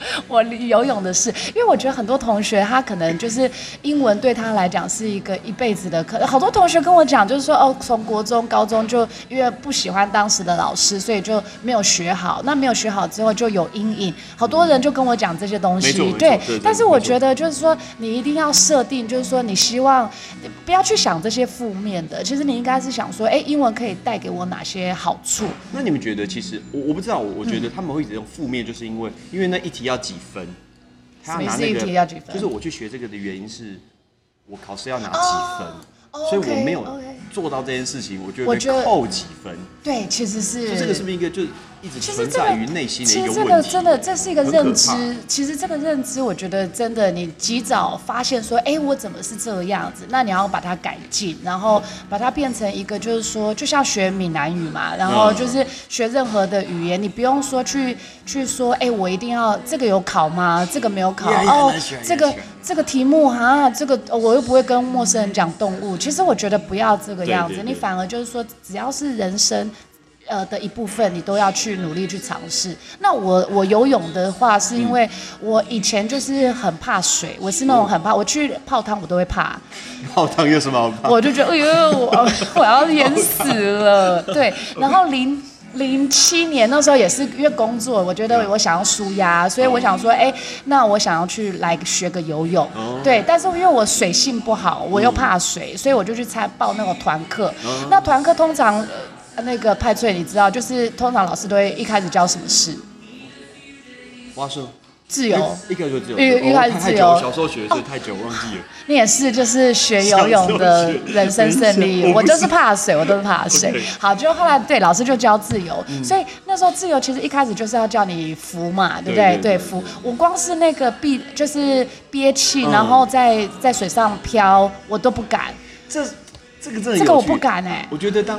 Speaker 2: (laughs) 我游泳的事，因为我觉得很多同学他可能就是英文对他来讲是一个一辈子的课。好多同学跟我讲，就是说哦，从国中、高中就因为不喜欢当时的老师，所以就没有学好。那没有学好之后就有阴影。好多人就跟我讲这些东西，对。但是我觉得就是说，你一定要设定，就是说你希望不要去想这些负面的。其实你应该是想说，哎，英文可以带给我哪些好处？
Speaker 1: 那你们觉得，其实我我不知道，我觉得他们会一直用负面，就是因为因为那一题要几分，
Speaker 2: 他要拿那个，
Speaker 1: 就是我去学这个的原因是，我考试要拿几分。所以我没有做到这件事情，我觉得扣几分。
Speaker 2: 对，其实是。
Speaker 1: 这个是不是一个就一直存在于内心的一个问题？
Speaker 2: 其实这个真的，这是一个认知。其实这个认知，我觉得真的，你及早发现说，哎，我怎么是这个样子？那你要把它改进，然后把它变成一个，就是说，就像学闽南语嘛，然后就是学任何的语言，你不用说去去说，哎，我一定要这个有考吗？这个没有考哦，这个。这个题目哈，这个我又不会跟陌生人讲动物。其实我觉得不要这个样子，你反而就是说，只要是人生，呃的一部分，你都要去努力去尝试。那我我游泳的话，是因为我以前就是很怕水，我是那种很怕，我去泡汤我都会怕。(laughs)
Speaker 1: 泡汤有什么好怕？
Speaker 2: 我就觉得哎呦，我 (laughs) 我要淹死了。对，(laughs) 然后零。零七年那时候也是因为工作，我觉得我想要舒压，所以我想说，哎，那我想要去来学个游泳，对。但是因为我水性不好，我又怕水，所以我就去参报那个团课。那团课通常那个派翠，你知道，就是通常老师都会一开始教什么事？
Speaker 1: 蛙术。
Speaker 2: 自由，
Speaker 1: 一开始就自由，
Speaker 2: 一开始自由。
Speaker 1: 小时候学的是太久忘记了。
Speaker 2: 你也是，就是学游泳的人生胜利。我就是怕水，我都是怕水。好，就后来对老师就教自由，所以那时候自由其实一开始就是要叫你浮嘛，对不对？对，浮。我光是那个闭，就是憋气，然后在在水上漂，我都不敢。
Speaker 1: 这这个
Speaker 2: 这个我不敢哎。
Speaker 1: 我觉得当。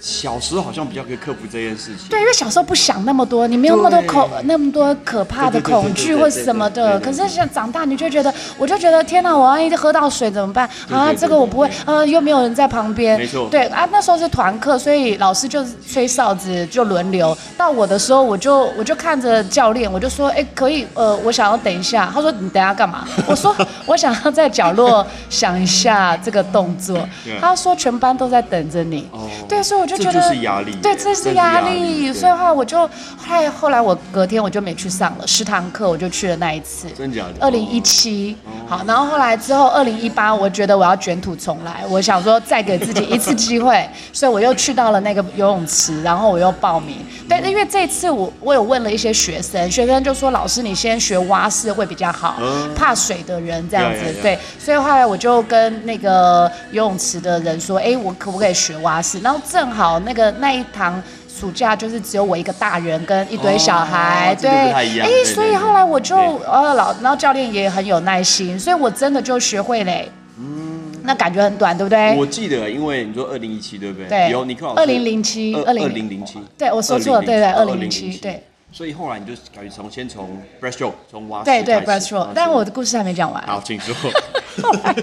Speaker 1: 小时候好像比较可以克服这件事情。
Speaker 2: 对，因为小时候不想那么多，你没有那么多恐那么多可怕的恐惧或什么的。可是像长大，你就觉得，我就觉得天哪，我万一喝到水怎么办啊？这个我不会，呃，又没有人在旁边。
Speaker 1: 没错。
Speaker 2: 对啊，那时候是团课，所以老师就吹哨子就轮流。到我的时候，我就我就看着教练，我就说，哎，可以，呃，我想要等一下。他说你等下干嘛？(laughs) 我说我想要在角落想一下这个动作。(laughs) 他说全班都在等着你。哦。对，所以。就觉得
Speaker 1: 压力，
Speaker 2: 对，这是压力，所以话我就后后来我隔天我就没去上了十堂课，我就去了那一次。
Speaker 1: 真假的？
Speaker 2: 二零一七，好，然后后来之后二零一八，我觉得我要卷土重来，我想说再给自己一次机会，(laughs) 所以我又去到了那个游泳池，然后我又报名。对，因为这次我我有问了一些学生，学生就说老师你先学蛙式会比较好，怕水的人这样子，对，所以后来我就跟那个游泳池的人说，哎，我可不可以学蛙式？然后正好那个那一堂暑假就是只有我一个大人跟一堆小孩，对，哎，所以后来我就呃老，然后教练也很有耐心，所以我真的就学会嘞。嗯，那感觉很短，对不对？
Speaker 1: 我记得，因为你说二零一七，对不对？
Speaker 2: 对，
Speaker 1: 有你看，
Speaker 2: 二零零七，二零零七，对，我说错了，对对，二零零七，对。
Speaker 1: 所以后来你就感觉从先从 breaststroke 从蛙
Speaker 2: 对对 breaststroke，但我的故事还没讲完。(laughs)
Speaker 1: 好，请说。
Speaker 2: 后来，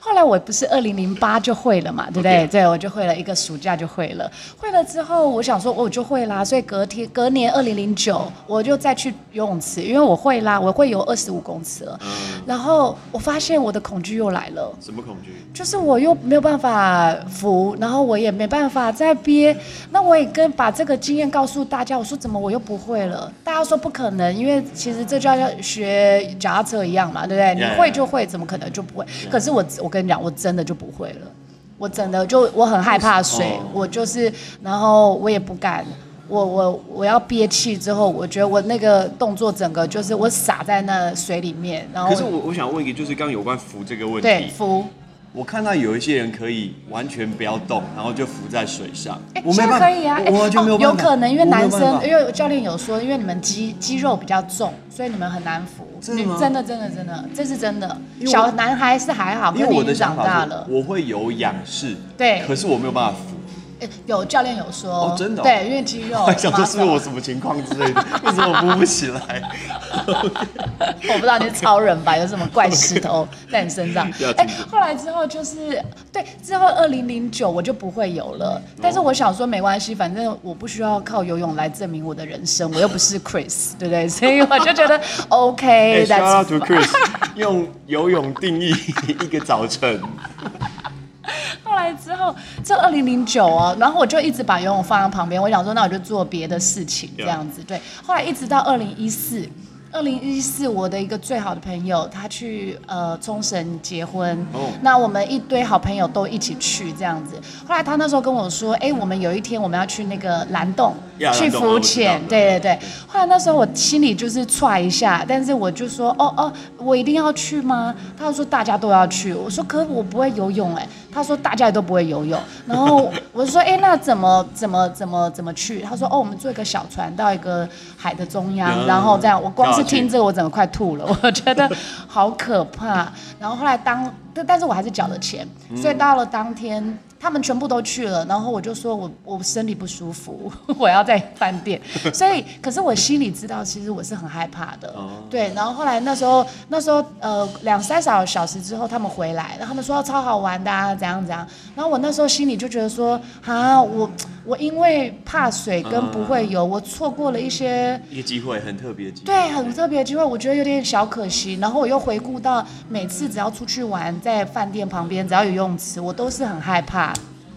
Speaker 2: 后来我不是二零零八就会了嘛，对不对？对，我就会了一个暑假就会了。会了之后，我想说我就会啦，所以隔天隔年二零零九我就再去游泳池，因为我会啦，我会游二十五公尺了。然后我发现我的恐惧又来了。
Speaker 1: 什么恐惧？
Speaker 2: 就是我又没有办法浮，然后我也没办法再憋。那我也跟把这个经验告诉大家，我说怎么我又不会了？大家说不可能，因为其实这就像学脚踏车一样嘛，对不对？你会就会，怎么？可能就不会，可是我我跟你讲，我真的就不会了。我真的就我很害怕水，我就是，然后我也不敢，我我我要憋气之后，我觉得我那个动作整个就是我洒在那水里面，然后。
Speaker 1: 可是我我想问一个，就是刚有关浮这个问题。
Speaker 2: 对，浮。
Speaker 1: 我看到有一些人可以完全不要动，然后就浮在水上。
Speaker 2: 哎，现在可以啊，
Speaker 1: 我就没有
Speaker 2: 有可能，因为男生，因为教练有说，因为你们肌肌肉比较重，所以你们很难浮。
Speaker 1: 真的
Speaker 2: 真的真的真的，这是真的。小男孩是还好，
Speaker 1: 因为我的
Speaker 2: 长大了，
Speaker 1: 我会有仰视，
Speaker 2: 对，
Speaker 1: 可是我没有办法浮。
Speaker 2: 诶有教练有说，
Speaker 1: 哦真的哦
Speaker 2: 对，因为肌肉 (laughs)
Speaker 1: 我想说是不是我什么情况之类的，为什么我扶不起来？(laughs)
Speaker 2: 我不知道你是超人吧？有什么怪 (laughs) 石头在你身上
Speaker 1: 要？
Speaker 2: 哎、后来之后就是对，之后二零零九我就不会游了。但是我想说没关系，反正我不需要靠游泳来证明我的人生，我又不是 Chris，对不对？所以我就觉得 OK，
Speaker 1: 哎 shout
Speaker 2: that's
Speaker 1: out to Chris，用游泳定义一个早晨。
Speaker 2: 后来之后，这二零零九哦，然后我就一直把游泳放在旁边，我想说，那我就做别的事情这样子。对，后来一直到二零一四。二零一四，我的一个最好的朋友，他去呃冲绳结婚
Speaker 1: 哦
Speaker 2: 那我们一堆好朋友都一起去这样子。后来他那时候跟我说，哎、我们有一天我们要去那个蓝洞
Speaker 1: 呀
Speaker 2: 去浮潜，对对对。后来那时候我心里就是踹一下，但是我就说，哦哦，我一定要去吗？他就说大家都要去，我说可我不会游泳哎、他说大家也都不会游泳，(laughs) 然后我就说，哎、那怎么怎么怎么怎么去？他说，哦，我们坐一个小船到一个海的中央，
Speaker 1: 嗯
Speaker 2: 然后这样，我光是听这个我整个快吐了，(laughs) 我觉得好可怕。然后后来当，但但是我还是缴了钱，所以到了当天。他们全部都去了，然后我就说我我身体不舒服，(laughs) 我要在饭店，(laughs) 所以可是我心里知道，其实我是很害怕的，
Speaker 1: 哦
Speaker 2: 对。然后后来那时候那时候呃两三小小时之后他们回来，然后他们说超好玩的啊，怎样怎样。然后我那时候心里就觉得说啊，我我因为怕水跟不会游，我错过了一些
Speaker 1: 一个机会，很特别的机会。
Speaker 2: 对，很特别的机会，我觉得有点小可惜。然后我又回顾到每次只要出去玩，在饭店旁边只要有游泳池，我都是很害怕。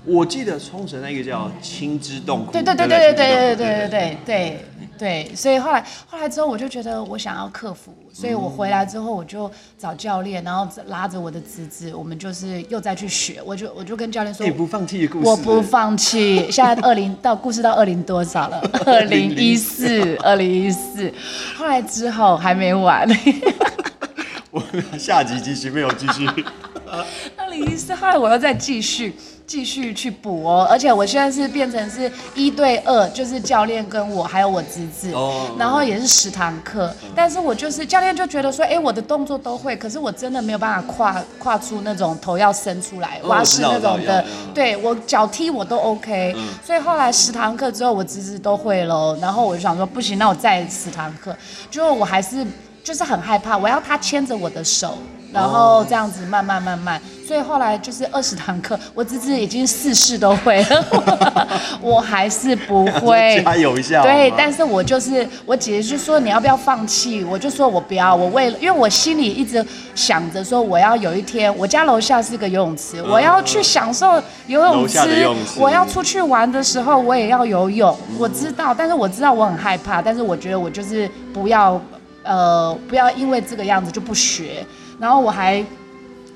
Speaker 1: 我记得冲绳那个叫青之洞窟。
Speaker 2: 对对对
Speaker 1: 不
Speaker 2: 对对对对对对对对，所以后来后来之后，我就觉得我想要克服，所以我回来之后我就找教练，然后拉着我的侄子，我们就是又再去学。我就我就跟教练说
Speaker 1: 你，，不放弃的故事。
Speaker 2: 我不放弃。现在二零到故事到二零多少了？二零一四，二零一四。后来之后还没完。(laughs)
Speaker 1: 我下集继续没有继续。
Speaker 2: 二零一四，后来我又再继续继续去补哦，而且我现在是变成是一对二，就是教练跟我还有我侄子，
Speaker 1: 哦
Speaker 2: 然后也是十堂课，但是我就是教练就觉得说，哎，我的动作都会，可是我真的没有办法跨跨出那种头要伸出来，
Speaker 1: 我知道
Speaker 2: 那种的对我脚踢我都 OK，、
Speaker 1: 嗯。
Speaker 2: 所以后来十堂课之后，我侄子都会喽，然后我就想说，不行，那我再十堂课，结果我还是就是很害怕，我要他牵着我的手。然后这样子慢慢慢慢，所以后来就是二十堂课，我侄子已经四式都会了，(laughs) 我还是不会。
Speaker 1: 加油一下。
Speaker 2: 对，但是我就是我姐姐就说你要不要放弃，我就说我不要，我为了，因为我心里一直想着说我要有一天，我家楼下是个游泳池，我要去享受游泳池，我要出去玩的时候我也要游泳，我知道，但是我知道我很害怕，但是我觉得我就是不要，呃，不要因为这个样子就不学，然后我还。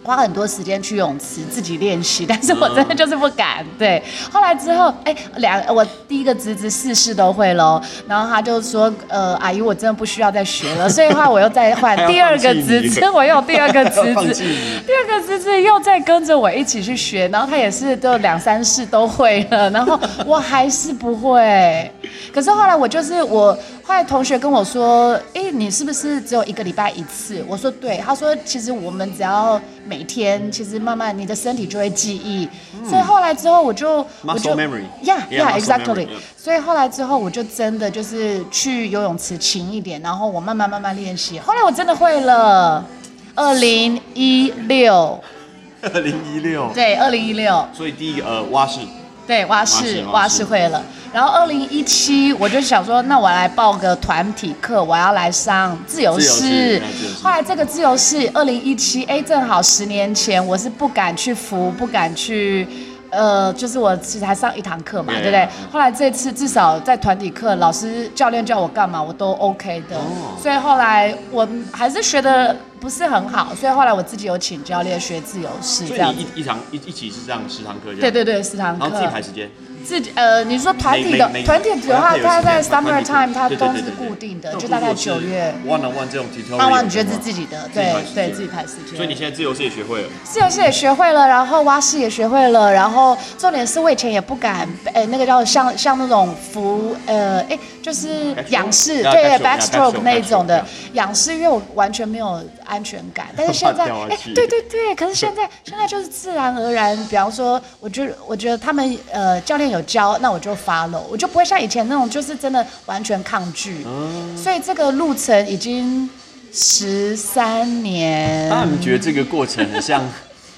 Speaker 2: 花很多时间去泳池自己练习，(laughs) 但是我真的就是不敢。对，后来之后，哎，两我第一个侄子四式都会喽，然后他就说，呃，阿姨我真的不需要再学了，所以后来我又再换第二个侄子，我又有 (laughs) 第二个侄子第二个侄子又再跟着我一起去学，然后他也是都两三式都会了，(laughs) 然后我还是不会。可是后来我就是我，后来同学跟我说，哎，你是不是只有一个礼拜一次？我说对，他说其实我们只要每天，其实慢慢你的身体就会记忆。所以后来之后我就我就 Yeah,
Speaker 1: Yeah,
Speaker 2: exactly. 所以后来之后，我就真的就是去游泳池勤一点，然后我慢慢慢慢练习。后来我真的会了。二零一六，
Speaker 1: 二零一六。
Speaker 2: 对，二零一六，
Speaker 1: 所以第一个呃蛙式，
Speaker 2: 对，蛙式
Speaker 1: 蛙式
Speaker 2: 会了。然后二零一七，我就想说，那我来报个团体课，我要来上自由式后来这个自由式，二零一七，哎，正好十年前，我是不敢去扶，不敢去。呃，就是我其实还上一堂课嘛对不对？后来这次至少在团体课，老师教练叫我干嘛，我都 OK 的。
Speaker 1: 哦
Speaker 2: 所以后来我还是学的不是很好，所以后来我自己有请教练学自由式
Speaker 1: 所以
Speaker 2: 这样子。
Speaker 1: 你一一堂一一起是这样十堂课这样。
Speaker 2: 对对对，十堂课。
Speaker 1: 然后自己排时间。
Speaker 2: 自己呃，你说团体的团体的话，
Speaker 1: 每
Speaker 2: 它在 summer time 它都是固定的，就大概九月。
Speaker 1: one on one 这种 tutorial，
Speaker 2: 那完你觉得是自己的，对对，自己排时间。
Speaker 1: 所以你现在自由式也学会了。
Speaker 2: 自由式也学会了，然后蛙式也学会了，然后重点是我以前也不敢，哎，那个叫像像那种浮，呃，哎，就是仰视，对
Speaker 1: yeah，
Speaker 2: 那种的。仰视，因为我完全没有安全感，但是现在，(laughs) 哎，对对对，可是现在现在就是自然而然，比方说，我觉得我觉得他们呃教练有有教，那我就 follow，我就不会像以前那种就是真的完全抗拒。
Speaker 1: 嗯
Speaker 2: 所以这个路程已经十三年。
Speaker 1: 那你们觉得这个过程很像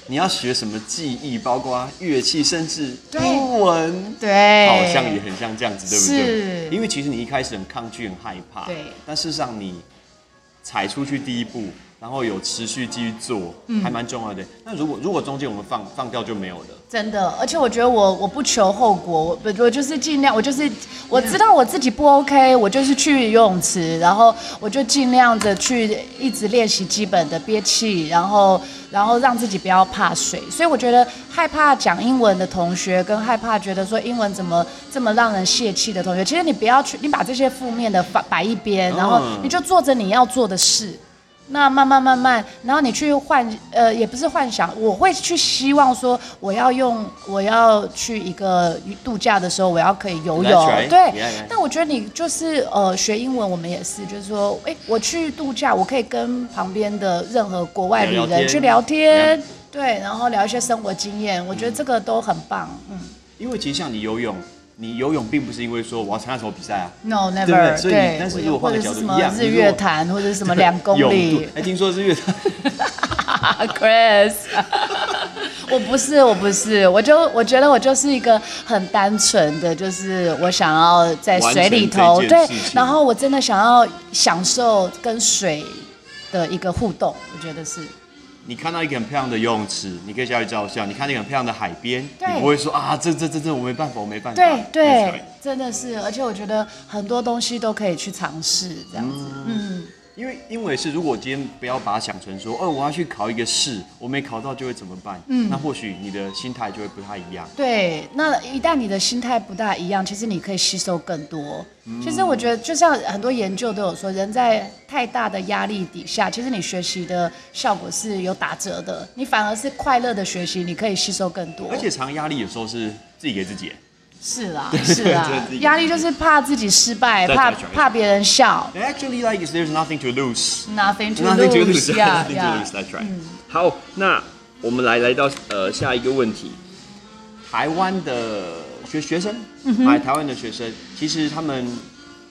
Speaker 1: 你要学什么技艺，包括乐器，甚至英文，
Speaker 2: 对，
Speaker 1: 好像也很像这样子，对不对？
Speaker 2: 是
Speaker 1: 因为其实你一开始很抗拒、很害怕，
Speaker 2: 对
Speaker 1: 但事实上你踩出去第一步，然后有持续继续做，
Speaker 2: 嗯
Speaker 1: 还蛮重要的。那如果如果中间我们放放掉就没有了。
Speaker 2: 真的，而且我觉得我我不求后果，我不我就是尽量，我就是我知道我自己不 OK，我就是去游泳池，然后我就尽量的去一直练习基本的憋气，然后然后让自己不要怕水。所以我觉得害怕讲英文的同学，跟害怕觉得说英文怎么这么让人泄气的同学，其实你不要去，你把这些负面的摆摆一边，然后
Speaker 1: 嗯
Speaker 2: 你就做着你要做的事。那慢慢慢慢，然后你去幻呃，也不是幻想，我会去希望说，我要用，我要去一个度假的时候，我要可以游泳
Speaker 1: right.
Speaker 2: 对
Speaker 1: Yeah, yeah.
Speaker 2: 但我觉得你就是呃，学英文我们也是，就是说，哎，我去度假，我可以跟旁边的任何国外旅人去聊天，对，然后聊一些生活经验，我觉得这个都很棒。嗯
Speaker 1: 因为其实像你游泳，你游泳并不是因为说我要参加什么比赛啊
Speaker 2: ，，No
Speaker 1: 对不对
Speaker 2: ？never，
Speaker 1: 所以
Speaker 2: 对，
Speaker 1: 但是如果
Speaker 2: 或者
Speaker 1: 换个角度
Speaker 2: 是什么日月潭，或者什么两公里，
Speaker 1: 哎，听说日月潭，(laughs)
Speaker 2: Chris，(laughs) 我不是，我不是，我就我觉得我就是一个很单纯的，就是我想要在水里头，对然后我真的想要享受跟水的一个互动，我觉得是。
Speaker 1: 你看到一个很漂亮的游泳池，你可以下去照相；你看到一个很漂亮的海边，你不会说啊，这这这这我没办法，我没办法。
Speaker 2: 对对。真的是，而且我觉得很多东西都可以去尝试，这样子，嗯，
Speaker 1: 因为因为是，如果今天不要把它想成说，哦，我要去考一个试，我没考到就会怎么办？嗯，那或许你的心态就会不太一样。
Speaker 2: 对，那一旦你的心态不大一样，其实你可以吸收更多。其实我觉得，就像很多研究都有说，人在太大的压力底下，其实你学习的效果是有打折的。你反而是快乐的学习，你可以吸收更多。
Speaker 1: 而且常压力有时候是自己给自己。
Speaker 2: 是啦，是啦压力就是怕自己失败，怕怕别人笑
Speaker 1: Actually, like there's nothing to
Speaker 2: to
Speaker 1: Nothing to lose，lose.
Speaker 2: yeah
Speaker 1: Nothing to yeah，lose. That's right. 好，那我们来来到呃下一个问题，台湾的学学生，哎，台湾的学生，其实他们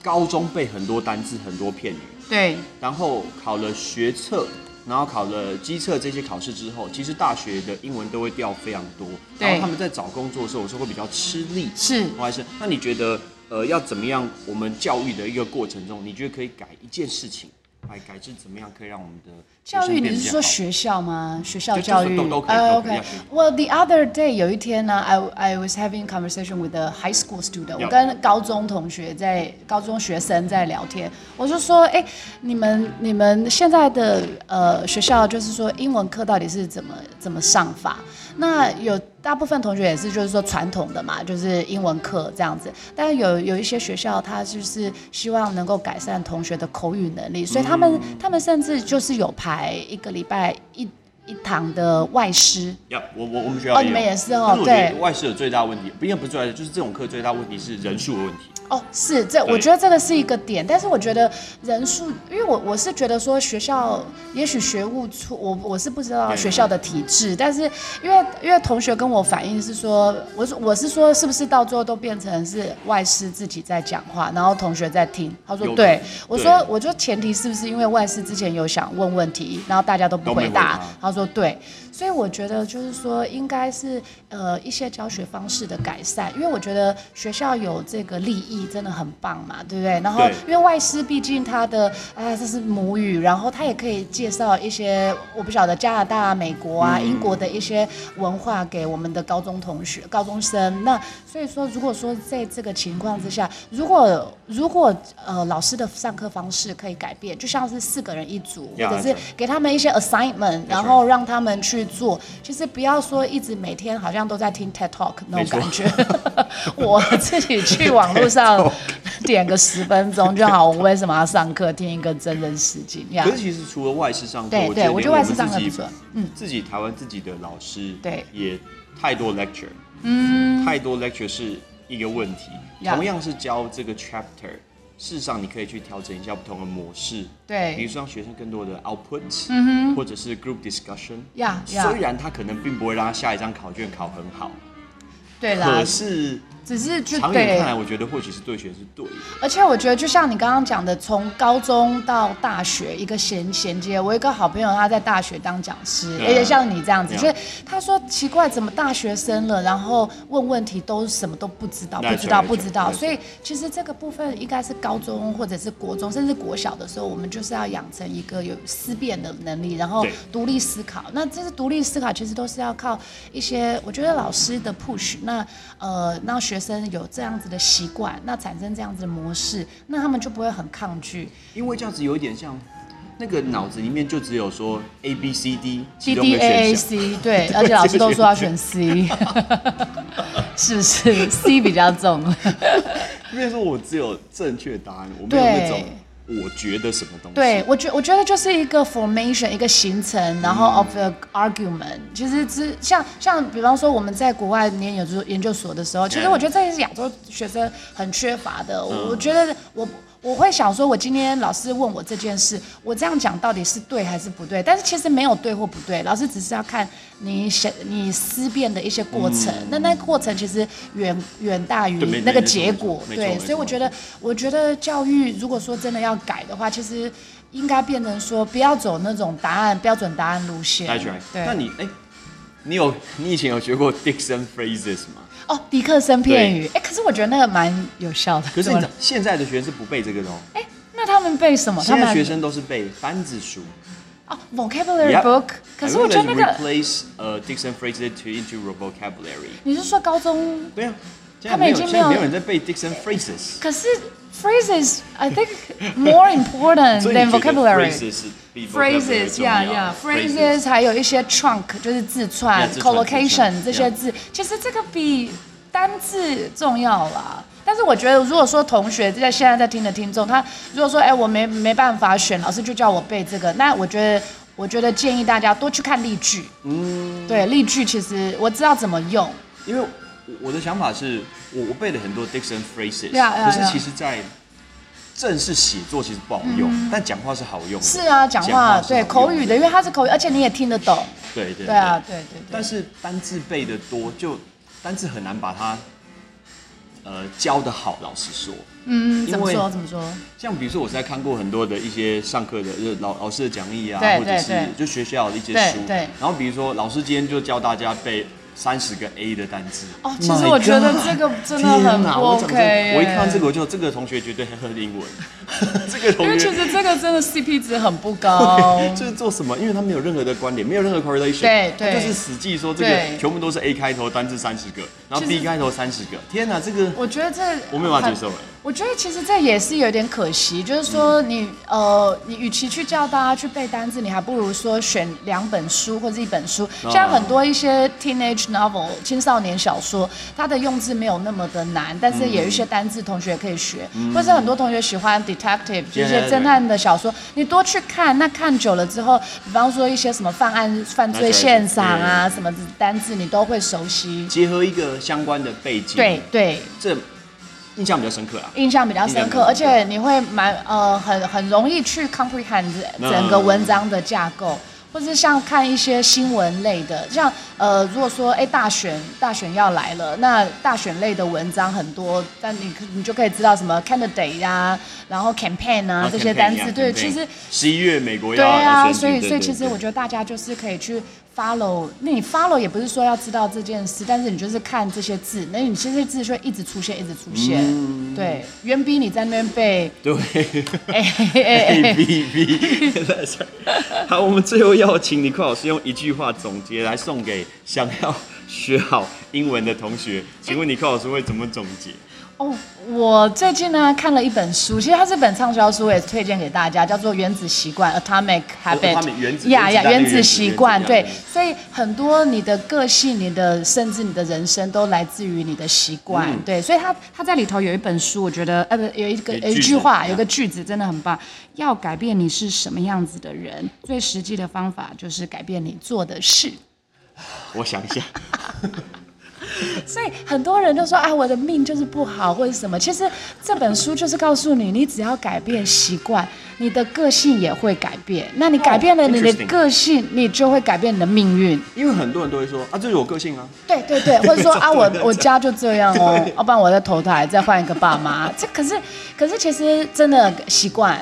Speaker 1: 高中背很多单字，很多片语，
Speaker 2: 对
Speaker 1: 然后考了学测，然后考了机测这些考试之后，其实大学的英文都会掉非常多，
Speaker 2: 对
Speaker 1: 然后他们在找工作的时候，有时候会比较吃力。
Speaker 2: 是。
Speaker 1: 我还是，那你觉得呃要怎么样？我们教育的一个过程中，你觉得可以改一件事情，来改制怎么样可以让我们的
Speaker 2: 教育，你是说学校吗？学校教育 OK。Well, the other day 有一天呢，I I was having conversation with a high school student。我.跟高中同学在高中学生在聊天，我就说，哎，你们你们现在的呃学校就是说英文课到底是怎么怎么上法？那有大部分同学也是就是说传统的嘛，就是英文课这样子。但是有有一些学校，他就是希望能够改善同学的口语能力，所以他们、他们甚至就是有排一个礼拜一一堂的外师。
Speaker 1: 要我我我们学校
Speaker 2: 哦你们也是哦对
Speaker 1: 外师的最大问题，不应该不是最大的，就是这种课最大问题是人数的问题。
Speaker 2: 哦，是这，我觉得这个是一个点，但是我觉得人数，因为我我是觉得说学校也许学务处，我我是不知道学校的体制，但是因为因为同学跟我反映是说，我是我是说是不是到最后都变成是外师自己在讲话，然后同学在听？他说对，我说我就前提是不是因为外师之前有想问问题，然后大家都不回答
Speaker 1: 回答，
Speaker 2: 他说对，所以我觉得就是说应该是呃一些教学方式的改善，因为我觉得学校有这个利益真的很棒嘛，对不对？然后因为外师毕竟他的啊这是母语，然后他也可以介绍一些我不晓得加拿大、啊、美国啊、英国的一些文化给我们的高中同学、高中生。那所以说，如果说在这个情况之下，如果如果呃老师的上课方式可以改变，就像是四个人一组者是给他们一些 assignment，然后让他们去做。其实不要说一直每天好像都在听 TED Talk 那种感觉。(laughs) 我自己去网络上 (laughs) 点个十分钟就好，我为什么要上课听一个真人实境呀
Speaker 1: 可？是其实除了外事上课，
Speaker 2: 对对，我
Speaker 1: 我
Speaker 2: 觉得外事
Speaker 1: 连们自己
Speaker 2: 上课不错。嗯，
Speaker 1: 自己台湾自己的老师，
Speaker 2: 对
Speaker 1: 也太多 lecture，嗯，太多 lecture 是一个问题。同样是教这个 chapter，事实上你可以去调整一下不同的模式，
Speaker 2: 对。
Speaker 1: 比如说让学生更多的 output，嗯或者是 group discussion，虽然他可能并不会让他下一张考卷考很好，
Speaker 2: 对啦。
Speaker 1: 可，是
Speaker 2: 只是就
Speaker 1: 长远看来，我觉得或许是对学是对的。
Speaker 2: 而且我觉得，就像你刚刚讲的，从高中到大学一个衔衔接。我有一个好朋友，他在大学当讲师，
Speaker 1: 啊
Speaker 2: 而且像你这样子，所以他说奇怪，怎么大学生了，然后问问题都什么都不知道，不知道，不知道。所以其实这个部分应该是高中或者是国中，甚至国小的时候，我们就是要养成一个有思辨的能力，然后独立思考。那这是独立思考，其实都是要靠一些，我觉得老师的 push，那呃，让学生有这样子的习惯，那产生这样子的模式，那他们就不会很抗拒。
Speaker 1: 因为这样子有一点像，那个脑子里面就只有说 A B C D。
Speaker 2: C，对，而且老师都说要选 C，(laughs) 是不是 C 比较重？(laughs)
Speaker 1: 因为说我只有正确答案，我没有那种我觉得什么东西。
Speaker 2: 对，我觉我觉得就是一个 formation，一个形成，然后 of the argument。其实之像像比方说我们在国外念研究研究所的时候，其实我觉得这也是亚洲学生很缺乏的。
Speaker 1: 嗯
Speaker 2: 我觉得我。我会想说，我今天老师问我这件事，我这样讲到底是对还是不对？但是其实没有对或不对，老师只是要看你想你思辨的一些过程。那那个过程其实远远大于那个结果。对，所以我觉得，我觉得教育如果说真的要改的话，其实应该变成说不要走那种答案标准答案路线。对。
Speaker 1: 那你哎、你有你以前有学过 Dixon phrases 吗？
Speaker 2: 哦，迪克森片语，哎，可是我觉得那个蛮有效的。
Speaker 1: 可是现在的学生是不背这个的哦，
Speaker 2: 哎，那他们背什么？他们
Speaker 1: 现在学生都是背班子书。
Speaker 2: 哦，vocabulary book。可是我觉得那个
Speaker 1: ，replace 呃 Dixon phrases to into vocabulary。
Speaker 2: 你是说高中？
Speaker 1: 对啊，现
Speaker 2: 他们已经没有
Speaker 1: 没有人在背 Dixon phrases。
Speaker 2: 可是 phrases i think more important than vocabulary.
Speaker 1: phrases
Speaker 2: yeah yeah. Phrases 还有一些 trunk 就是字串 collocation 这些字。其实这个比单字重要了但是我觉得如果说同学在现在在听的听众他如果说哎我没没办法选老师就叫我背这个那我觉得我觉得建议大家多去看例句。嗯。对例句其实我知道怎么用。
Speaker 1: 因为我我的想法是，我我背了很多 Dixon phrases，、可是其实，在正式写作其实不好用，但讲话是好用的。
Speaker 2: 是啊，讲话对口语的，因为它是口语，而且你也听得懂。
Speaker 1: 对对
Speaker 2: 对啊，对对对。
Speaker 1: 但是单字背的多，就单字很难把它呃教的好。老实说，
Speaker 2: 嗯，
Speaker 1: 因为
Speaker 2: 怎么说？怎么说？
Speaker 1: 像比如说我在看过很多的一些上课的就是老老师的讲义啊，
Speaker 2: 对
Speaker 1: 或者是就学校的一些书，
Speaker 2: 对对
Speaker 1: 然后比如说老师今天就教大家背三十个 A 的单字。
Speaker 2: 哦，其实我觉得这个真的很 OK。
Speaker 1: 我一看这个我就这个同学绝对很会英文，(laughs) 这个同学
Speaker 2: 因为其。实这个真的 CP 值很不高。
Speaker 1: 这是做什么？因为他没有任何的观点，没有任何 correlation，
Speaker 2: 对对
Speaker 1: 就是死记说这个全部都是 A 开头单字三十个，然后 B 开头三十个。天哪，这个
Speaker 2: 我觉得这
Speaker 1: 我没有办法接受
Speaker 2: 很
Speaker 1: 哎。
Speaker 2: 我觉得其实这也是有点可惜，就是说你、呃，你与其去叫大家去背单字，你还不如说选两本书或者一本书。
Speaker 1: 哦。
Speaker 2: 像很多一些 teenage novel 青少年小说，它的用字没有那么的难，但是有一些单字同学可以学，或者很多同学喜欢 detective 就是一些侦探的小说，你多去看，那看久了之后，比方说一些什么犯案犯罪现场啊，什么单字你都会熟悉。
Speaker 1: 结合一个相关的背景，
Speaker 2: 对，对，
Speaker 1: 这印象比较深刻啊。
Speaker 2: 印象比较深刻，而且你会蛮呃很很容易去 comprehend 整个文章的架构，或者是像看一些新闻类的，像呃如果说哎大选大选要来了，那大选类的文章很多，但你你就可以知道什么 candidate 呀、然后 campaign 啊这些单词，对，其实
Speaker 1: 十一月美国
Speaker 2: 对
Speaker 1: 要
Speaker 2: 啊，所以所以其实我觉得大家就是可以去 follow，那你 follow 也不是说要知道这件事，但是你就是看这些字，那你这些字就会一直出现，一直出现。
Speaker 1: 嗯
Speaker 2: 对，远比你在那边背，
Speaker 1: 对 A
Speaker 2: 嘿
Speaker 1: B right 好，我们最后要请尼克老师用一句话总结来送给想要学好英文的同学。请问尼克老师会怎么总结？
Speaker 2: 哦，我最近呢看了一本书，其实它是本畅销书，我也是推荐给大家，叫做《原子习惯》（Atomic Habit）。
Speaker 1: Atomic，原子
Speaker 2: 呀呀，
Speaker 1: 原子
Speaker 2: 习惯，对所以很多你的个性、你的甚至你的人生都来自于你的习惯，
Speaker 1: 嗯
Speaker 2: 对，所以他他在里头有一本书，我觉得呃不有一个一句话，有个句子真的很棒，要改变你是什么样子的人，最实际的方法就是改变你做的事。
Speaker 1: 我想一下，(laughs) (laughs)
Speaker 2: 所以很多人都说啊，我的命就是不好或者什么。其实这本书就是告诉你，你只要改变习惯，你的个性也会改变。那你改变了你的个性，你就会改变你的命运。
Speaker 1: 因为很多人都会说啊，这是我个性啊。
Speaker 2: 对对对，或者说啊，我我家就这样哦，要不然我再投胎再换一个爸妈。这可是可是其实真的习惯。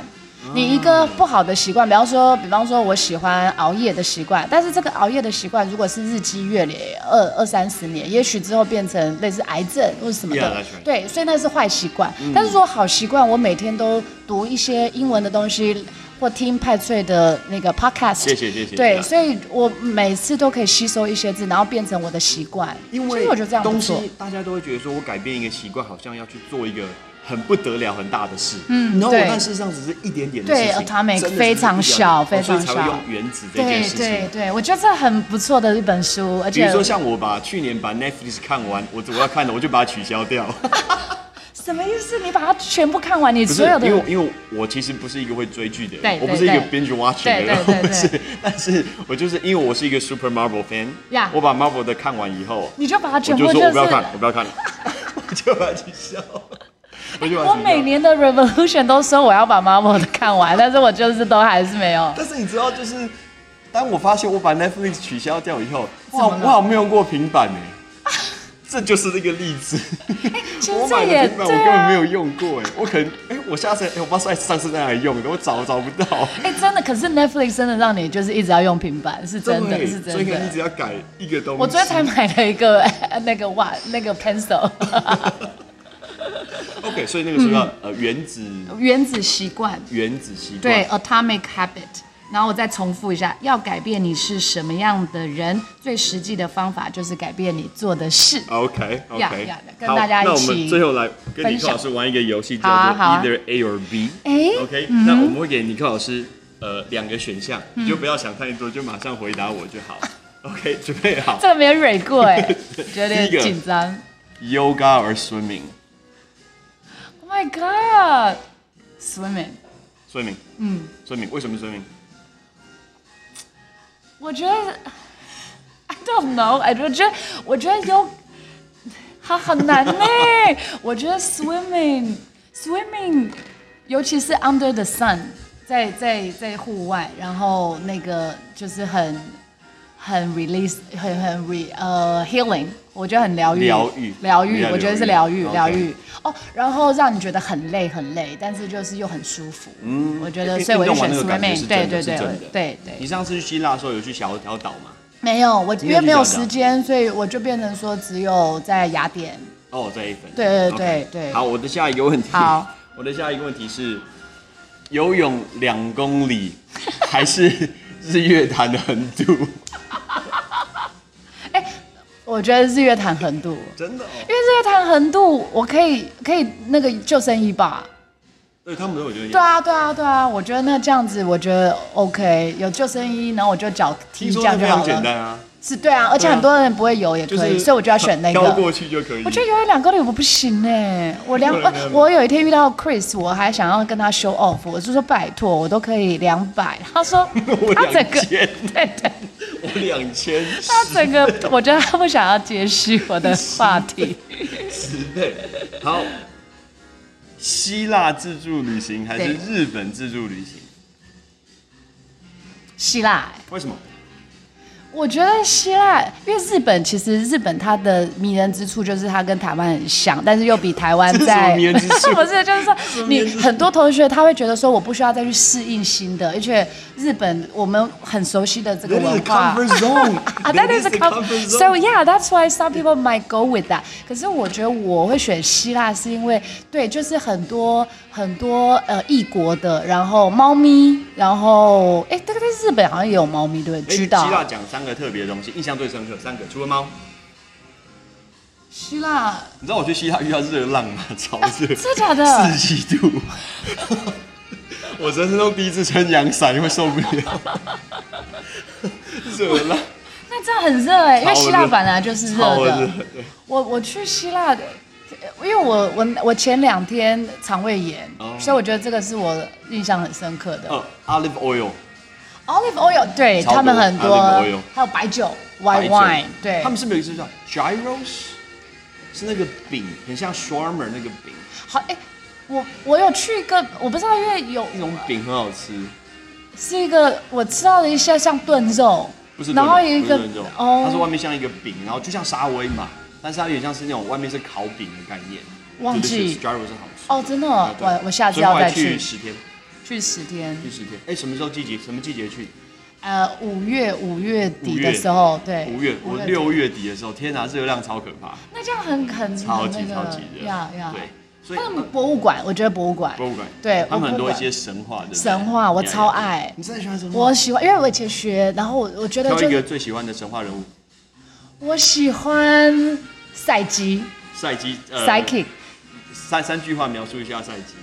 Speaker 2: 你一个不好的习惯，比方说，比方说我喜欢熬夜的习惯，但是这个熬夜的习惯如果是日积月累，二二三十年，也许之后变成类似癌症或者什么的.对，所以那是坏习惯。但是说好习惯，我每天都读一些英文的东西，或听派翠的那个 podcast。
Speaker 1: 谢谢谢谢
Speaker 2: 对所以我每次都可以吸收一些字，然后变成我的习惯。
Speaker 1: 因为
Speaker 2: 我觉得这样不
Speaker 1: 东
Speaker 2: 错。
Speaker 1: 西大家都会觉得说我改变一个习惯，好像要去做一个很不得了、很大的事。
Speaker 2: 嗯
Speaker 1: no，
Speaker 2: 对
Speaker 1: 但事实上只是一点点的
Speaker 2: 对
Speaker 1: 事情。的
Speaker 2: 非常小
Speaker 1: 哦
Speaker 2: 非常小
Speaker 1: 所以才会用原子这件事情。
Speaker 2: 对对，我觉得这很不错的一本书，而且
Speaker 1: 比如说像我把去年把 Netflix 看完，我我要看的我就把它取消掉。(laughs)
Speaker 2: 什么意思？你把它全部看完，你 (laughs) 所有的
Speaker 1: 因为因为我其实不是一个会追剧的人，我不是一个
Speaker 2: 对
Speaker 1: binge watching 的人，
Speaker 2: 对对
Speaker 1: 我 (laughs) 不是。但是我就是因为我是一个 Super Marvel fan，
Speaker 2: 呀
Speaker 1: 我把 Marvel 的看完以后，
Speaker 2: 你就把它
Speaker 1: 就
Speaker 2: 全部是。
Speaker 1: 说我不要看，我不要看了，我就把它取消。我就
Speaker 2: 我每年的 Revolution 都说我要把 Marvel 的看完，但是我就是都还是没有。
Speaker 1: 但是你知道，就是当我发现我把 Netflix 取消掉以后，哇，我好没用过平板呢。这就是这个例子。(laughs) 我买的平板我根本没有用过哎，我可能哎，我下次哎，我不知道上次在哪里用的，我找找不到。(laughs)
Speaker 2: 哎，真的，可是 Netflix 真的让你就是一直要用平板，是真的，
Speaker 1: 对
Speaker 2: 是真
Speaker 1: 所以你只
Speaker 2: 的。
Speaker 1: 要改一个东西。
Speaker 2: 我昨天才买了一个 (laughs) 那个哇，那个 pencil，(laughs)
Speaker 1: OK，所以那个时候要
Speaker 2: 嗯
Speaker 1: 呃原子
Speaker 2: 原子习惯。
Speaker 1: 原子习惯。
Speaker 2: 对，atomic habit。然后我再重复一下，要改变你是什么样的人，最实际的方法就是改变你做的事。
Speaker 1: OK
Speaker 2: 呀
Speaker 1: OK，
Speaker 2: 呀跟大家一起
Speaker 1: 那我们最后来跟尼克
Speaker 2: 享
Speaker 1: 老师玩一个游戏，叫做
Speaker 2: 好啊好啊
Speaker 1: Either A or B。
Speaker 2: 哎
Speaker 1: OK，那我们会给尼克老师呃两个选项，你就不要想太多，就马上回答我就好。(laughs) OK，准备好
Speaker 2: 这个没有蕊过哎，(laughs) 觉得有
Speaker 1: 第一个
Speaker 2: 点紧张。
Speaker 1: ，Yoga or swimming？
Speaker 2: Oh my god，swimming。
Speaker 1: swimming，
Speaker 2: 嗯
Speaker 1: ，swimming，为什么 swimming？
Speaker 2: 我觉得，I don't know，哎，我觉得，我觉得有，它很难呢。我觉得 swimming，swimming，尤其是 under the sun，在在在户外，然后那个就是很很 release，很很 re 呃 healing，我觉得很疗愈，
Speaker 1: 疗愈
Speaker 2: 疗愈，我觉得是
Speaker 1: 疗愈
Speaker 2: 疗愈。哦，然后让你觉得很累很累，但是就是又很舒服。
Speaker 1: 嗯
Speaker 2: 我觉得，所以我就选 swimming，
Speaker 1: 是
Speaker 2: 对对对对对。
Speaker 1: 你上次去希腊的时候有去小小岛吗？
Speaker 2: 没有，我因为没有时间，所以我就变成说只有在雅典。
Speaker 1: 哦，在一份。
Speaker 2: 对对对对
Speaker 1: 好，我的下一个问题。
Speaker 2: 好。
Speaker 1: 我的下一个问题 (laughs) 是，游泳两公里还是日月潭的横渡？
Speaker 2: 我觉得日月潭横渡，
Speaker 1: 真的哦。
Speaker 2: 因为日月潭横渡，我可以可以那个救生衣吧？
Speaker 1: 对他们都有觉得。
Speaker 2: 对啊对啊对啊，我觉得那这样子，我觉得 OK，有救生衣，然后我就脚踢
Speaker 1: 听
Speaker 2: 这
Speaker 1: 说那非常
Speaker 2: 样就好了。
Speaker 1: 简单啊，
Speaker 2: 是对啊，而且很多人不会游也可以，
Speaker 1: 就是
Speaker 2: 所以我就要选那个。
Speaker 1: 飘过去就可以。
Speaker 2: 我觉得游泳两公里我不行哎，我两我有一天遇到 Chris，我还想要跟他 show off，我就说拜托，我都可以两百，他说 (laughs) 他整个对 (laughs) 对。
Speaker 1: 我两千
Speaker 2: 他整个，我觉得他不想要接续我的话题。
Speaker 1: 十倍。好，希腊自助旅行还是日本自助旅行？
Speaker 2: 希腊、欸，
Speaker 1: 为什么？
Speaker 2: 我觉得希腊，因为日本其实日本它的迷人之处就是它跟台湾很像，但是又比台湾在
Speaker 1: 么迷人之处 (laughs)
Speaker 2: 不是就是说你很多同学他会觉得说我不需要再去适应新的，而且日本我们很熟悉的这个文化。啊 (laughs) That，that is a
Speaker 1: a
Speaker 2: com-
Speaker 1: comfort
Speaker 2: So
Speaker 1: zone.
Speaker 2: yeah, that's why some people might go with that. 可是我觉得我会选希腊，是因为对，就是很多很多呃异国的，然后猫咪，然后哎，大概在日本好像也有猫咪，对不对？
Speaker 1: 哎
Speaker 2: 知道。
Speaker 1: 希腊讲三个特别的东西，印象最深刻三个，除了猫。
Speaker 2: 希腊
Speaker 1: 你知道我去希腊遇到热浪吗？(laughs) 超热，
Speaker 2: 真的假的
Speaker 1: 四季度。(laughs) 我人生中第一次撑阳伞，因为受不了 (laughs) 热浪，
Speaker 2: 那这样很热哎、因为希腊本来就是热的。。我我去希腊的，因为我我我前两天肠胃炎，
Speaker 1: 哦。
Speaker 2: 所以我觉得这个是我印象很深刻的。
Speaker 1: 呃，olive
Speaker 2: oil，Olive oil 对他们很多
Speaker 1: olive oil，
Speaker 2: 还有白酒
Speaker 1: 白
Speaker 2: white
Speaker 1: 酒
Speaker 2: wine，对，
Speaker 1: 他们是不是有一个叫 gyros？是那个饼，很像 shawarma 那个饼。
Speaker 2: 好哎、我我有去一个，我不知道，因为有
Speaker 3: 那种饼很好吃，
Speaker 2: 是一个我吃到了一些像炖肉，
Speaker 3: 不是
Speaker 2: 然后有一个哦。
Speaker 3: 它是外面像一个饼，然后就像沙威玛，但是它有点像是那种外面是烤饼的概念。
Speaker 2: 忘记。
Speaker 3: j a r o 是好吃
Speaker 2: 哦，真的哦，我我下次要再去。
Speaker 3: 去十天，
Speaker 2: 去十天，
Speaker 3: 去十天。哎，什么时候季节？什么季节去？
Speaker 2: 呃，五月五月底的时候，对，
Speaker 3: 五月，我六月底的时候，天哪，热量超可怕，
Speaker 2: 那这样很很
Speaker 3: 超级
Speaker 2: 很那个
Speaker 3: 超级热。
Speaker 2: 呀呀，
Speaker 3: 对，所以
Speaker 2: 他们博物馆，我觉得博物馆。
Speaker 3: 博物馆，
Speaker 2: 对
Speaker 3: 他们很多一些神话的
Speaker 2: 神话我超爱。
Speaker 3: 你真的喜欢神话？
Speaker 2: 我喜欢，因为我以前学，然后我我觉得
Speaker 3: 挑一个最喜欢的神话人物，
Speaker 2: 我喜欢赛基
Speaker 3: 赛基，呃
Speaker 2: psychic
Speaker 3: 三三句话描述一下赛基。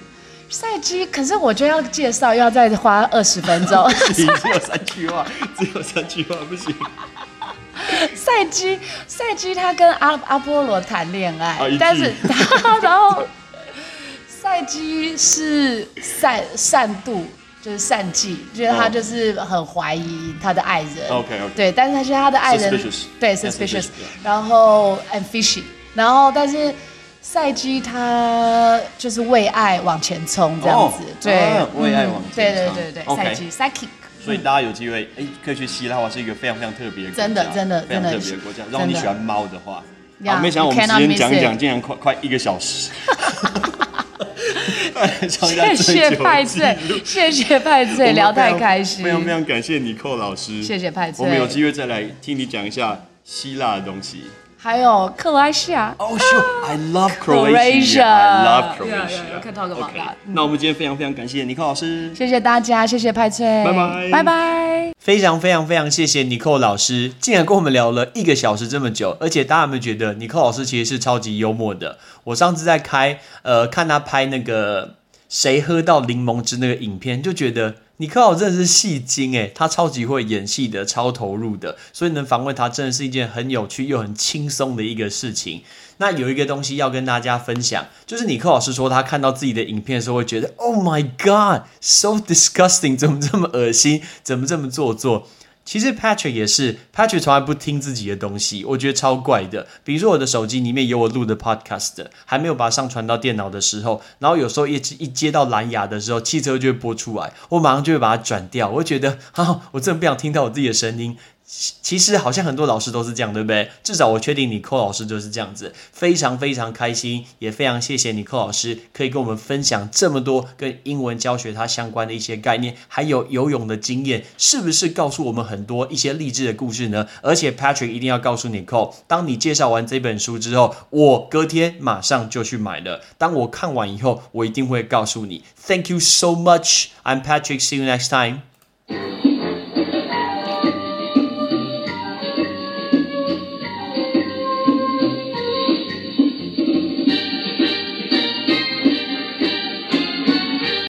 Speaker 2: 赛基，可是我觉得要介绍要再花二十分钟。(laughs)
Speaker 3: 只有三句话，(laughs) 只有三句话，不行。(laughs)
Speaker 2: 赛基，赛基他跟阿阿波罗谈恋爱，
Speaker 3: 啊
Speaker 2: 但是他然后赛基是善善妒，就是善计，觉得他
Speaker 3: 哦
Speaker 2: 就是很怀疑他的爱人。
Speaker 3: OK，OK。
Speaker 2: 对，但是他觉得他的爱人
Speaker 3: Suspicious
Speaker 2: 对
Speaker 3: suspicious，suspicious，
Speaker 2: 然后 and fishy，然后但是。赛基他就是为爱往前冲这样子，
Speaker 3: 哦
Speaker 2: 对。
Speaker 3: 啊，为爱往前
Speaker 2: 对对
Speaker 3: 冲。
Speaker 2: 对对赛基 psychic，
Speaker 3: 所以大家有机会，哎，可以去希腊，话是一个非常非常特别的国家，
Speaker 2: 真的真的
Speaker 3: 非常特别的国家。如果你喜欢猫的话好，没想到我们时
Speaker 2: cannot
Speaker 3: 间讲一讲，竟然快快一个小时。(laughs) (laughs)
Speaker 2: 谢谢派
Speaker 3: 记
Speaker 2: 翠
Speaker 3: 录，
Speaker 2: 谢谢派
Speaker 3: 我
Speaker 2: 翠，聊太开心
Speaker 3: 非。常非常感谢你寇老师，
Speaker 2: 谢谢派翠
Speaker 3: 我们有机会再来听你讲一下希腊的东西。
Speaker 2: 还有克罗埃西亚
Speaker 3: Oh sure, I love
Speaker 2: Croatia (laughs)
Speaker 3: Croatia. I love
Speaker 2: Yeah, yeah,
Speaker 3: Croatia.
Speaker 2: you can talk about OK，that.
Speaker 3: 那我们今天非常非常感谢尼克老师。
Speaker 2: 谢谢大家，谢谢派翠，
Speaker 3: 拜拜
Speaker 2: 拜拜。
Speaker 3: 非常非常非常谢谢尼克老师，竟然跟我们聊了一个小时这么久，而且大家有没有觉得尼克老师其实是超级幽默的？我上次在开呃看他拍那个谁喝到柠檬汁那个影片，就觉得尼克老师真的是戏精诶，他超级会演戏的，超投入的，所以能访问他真的是一件很有趣又很轻松的一个事情。那有一个东西要跟大家分享，就是尼克老师说他看到自己的影片的时候会觉得，Oh my God，so disgusting，怎么这么恶心，怎么这么做作？其实 Patrick 也是，Patrick 从来不听自己的东西，我觉得超怪的。比如说我的手机里面有我录的 Podcast，还没有把它上传到电脑的时候，然后有时候一一接到蓝牙的时候，汽车就会播出来，我马上就会把它转掉。我会觉得，啊，我真的不想听到我自己的声音。其实好像很多老师都是这样，对不对？至少我确定你寇老师就是这样子，非常非常开心，也非常谢谢你寇老师可以跟我们分享这么多跟英文教学它相关的一些概念，还有游泳的经验，是不是告诉我们很多一些励志的故事呢？而且 Patrick 一定要告诉你寇，当你介绍完这本书之后，我隔天马上就去买了。当我看完以后，我一定会告诉你。Thank you so much. I'm Patrick. See you next time.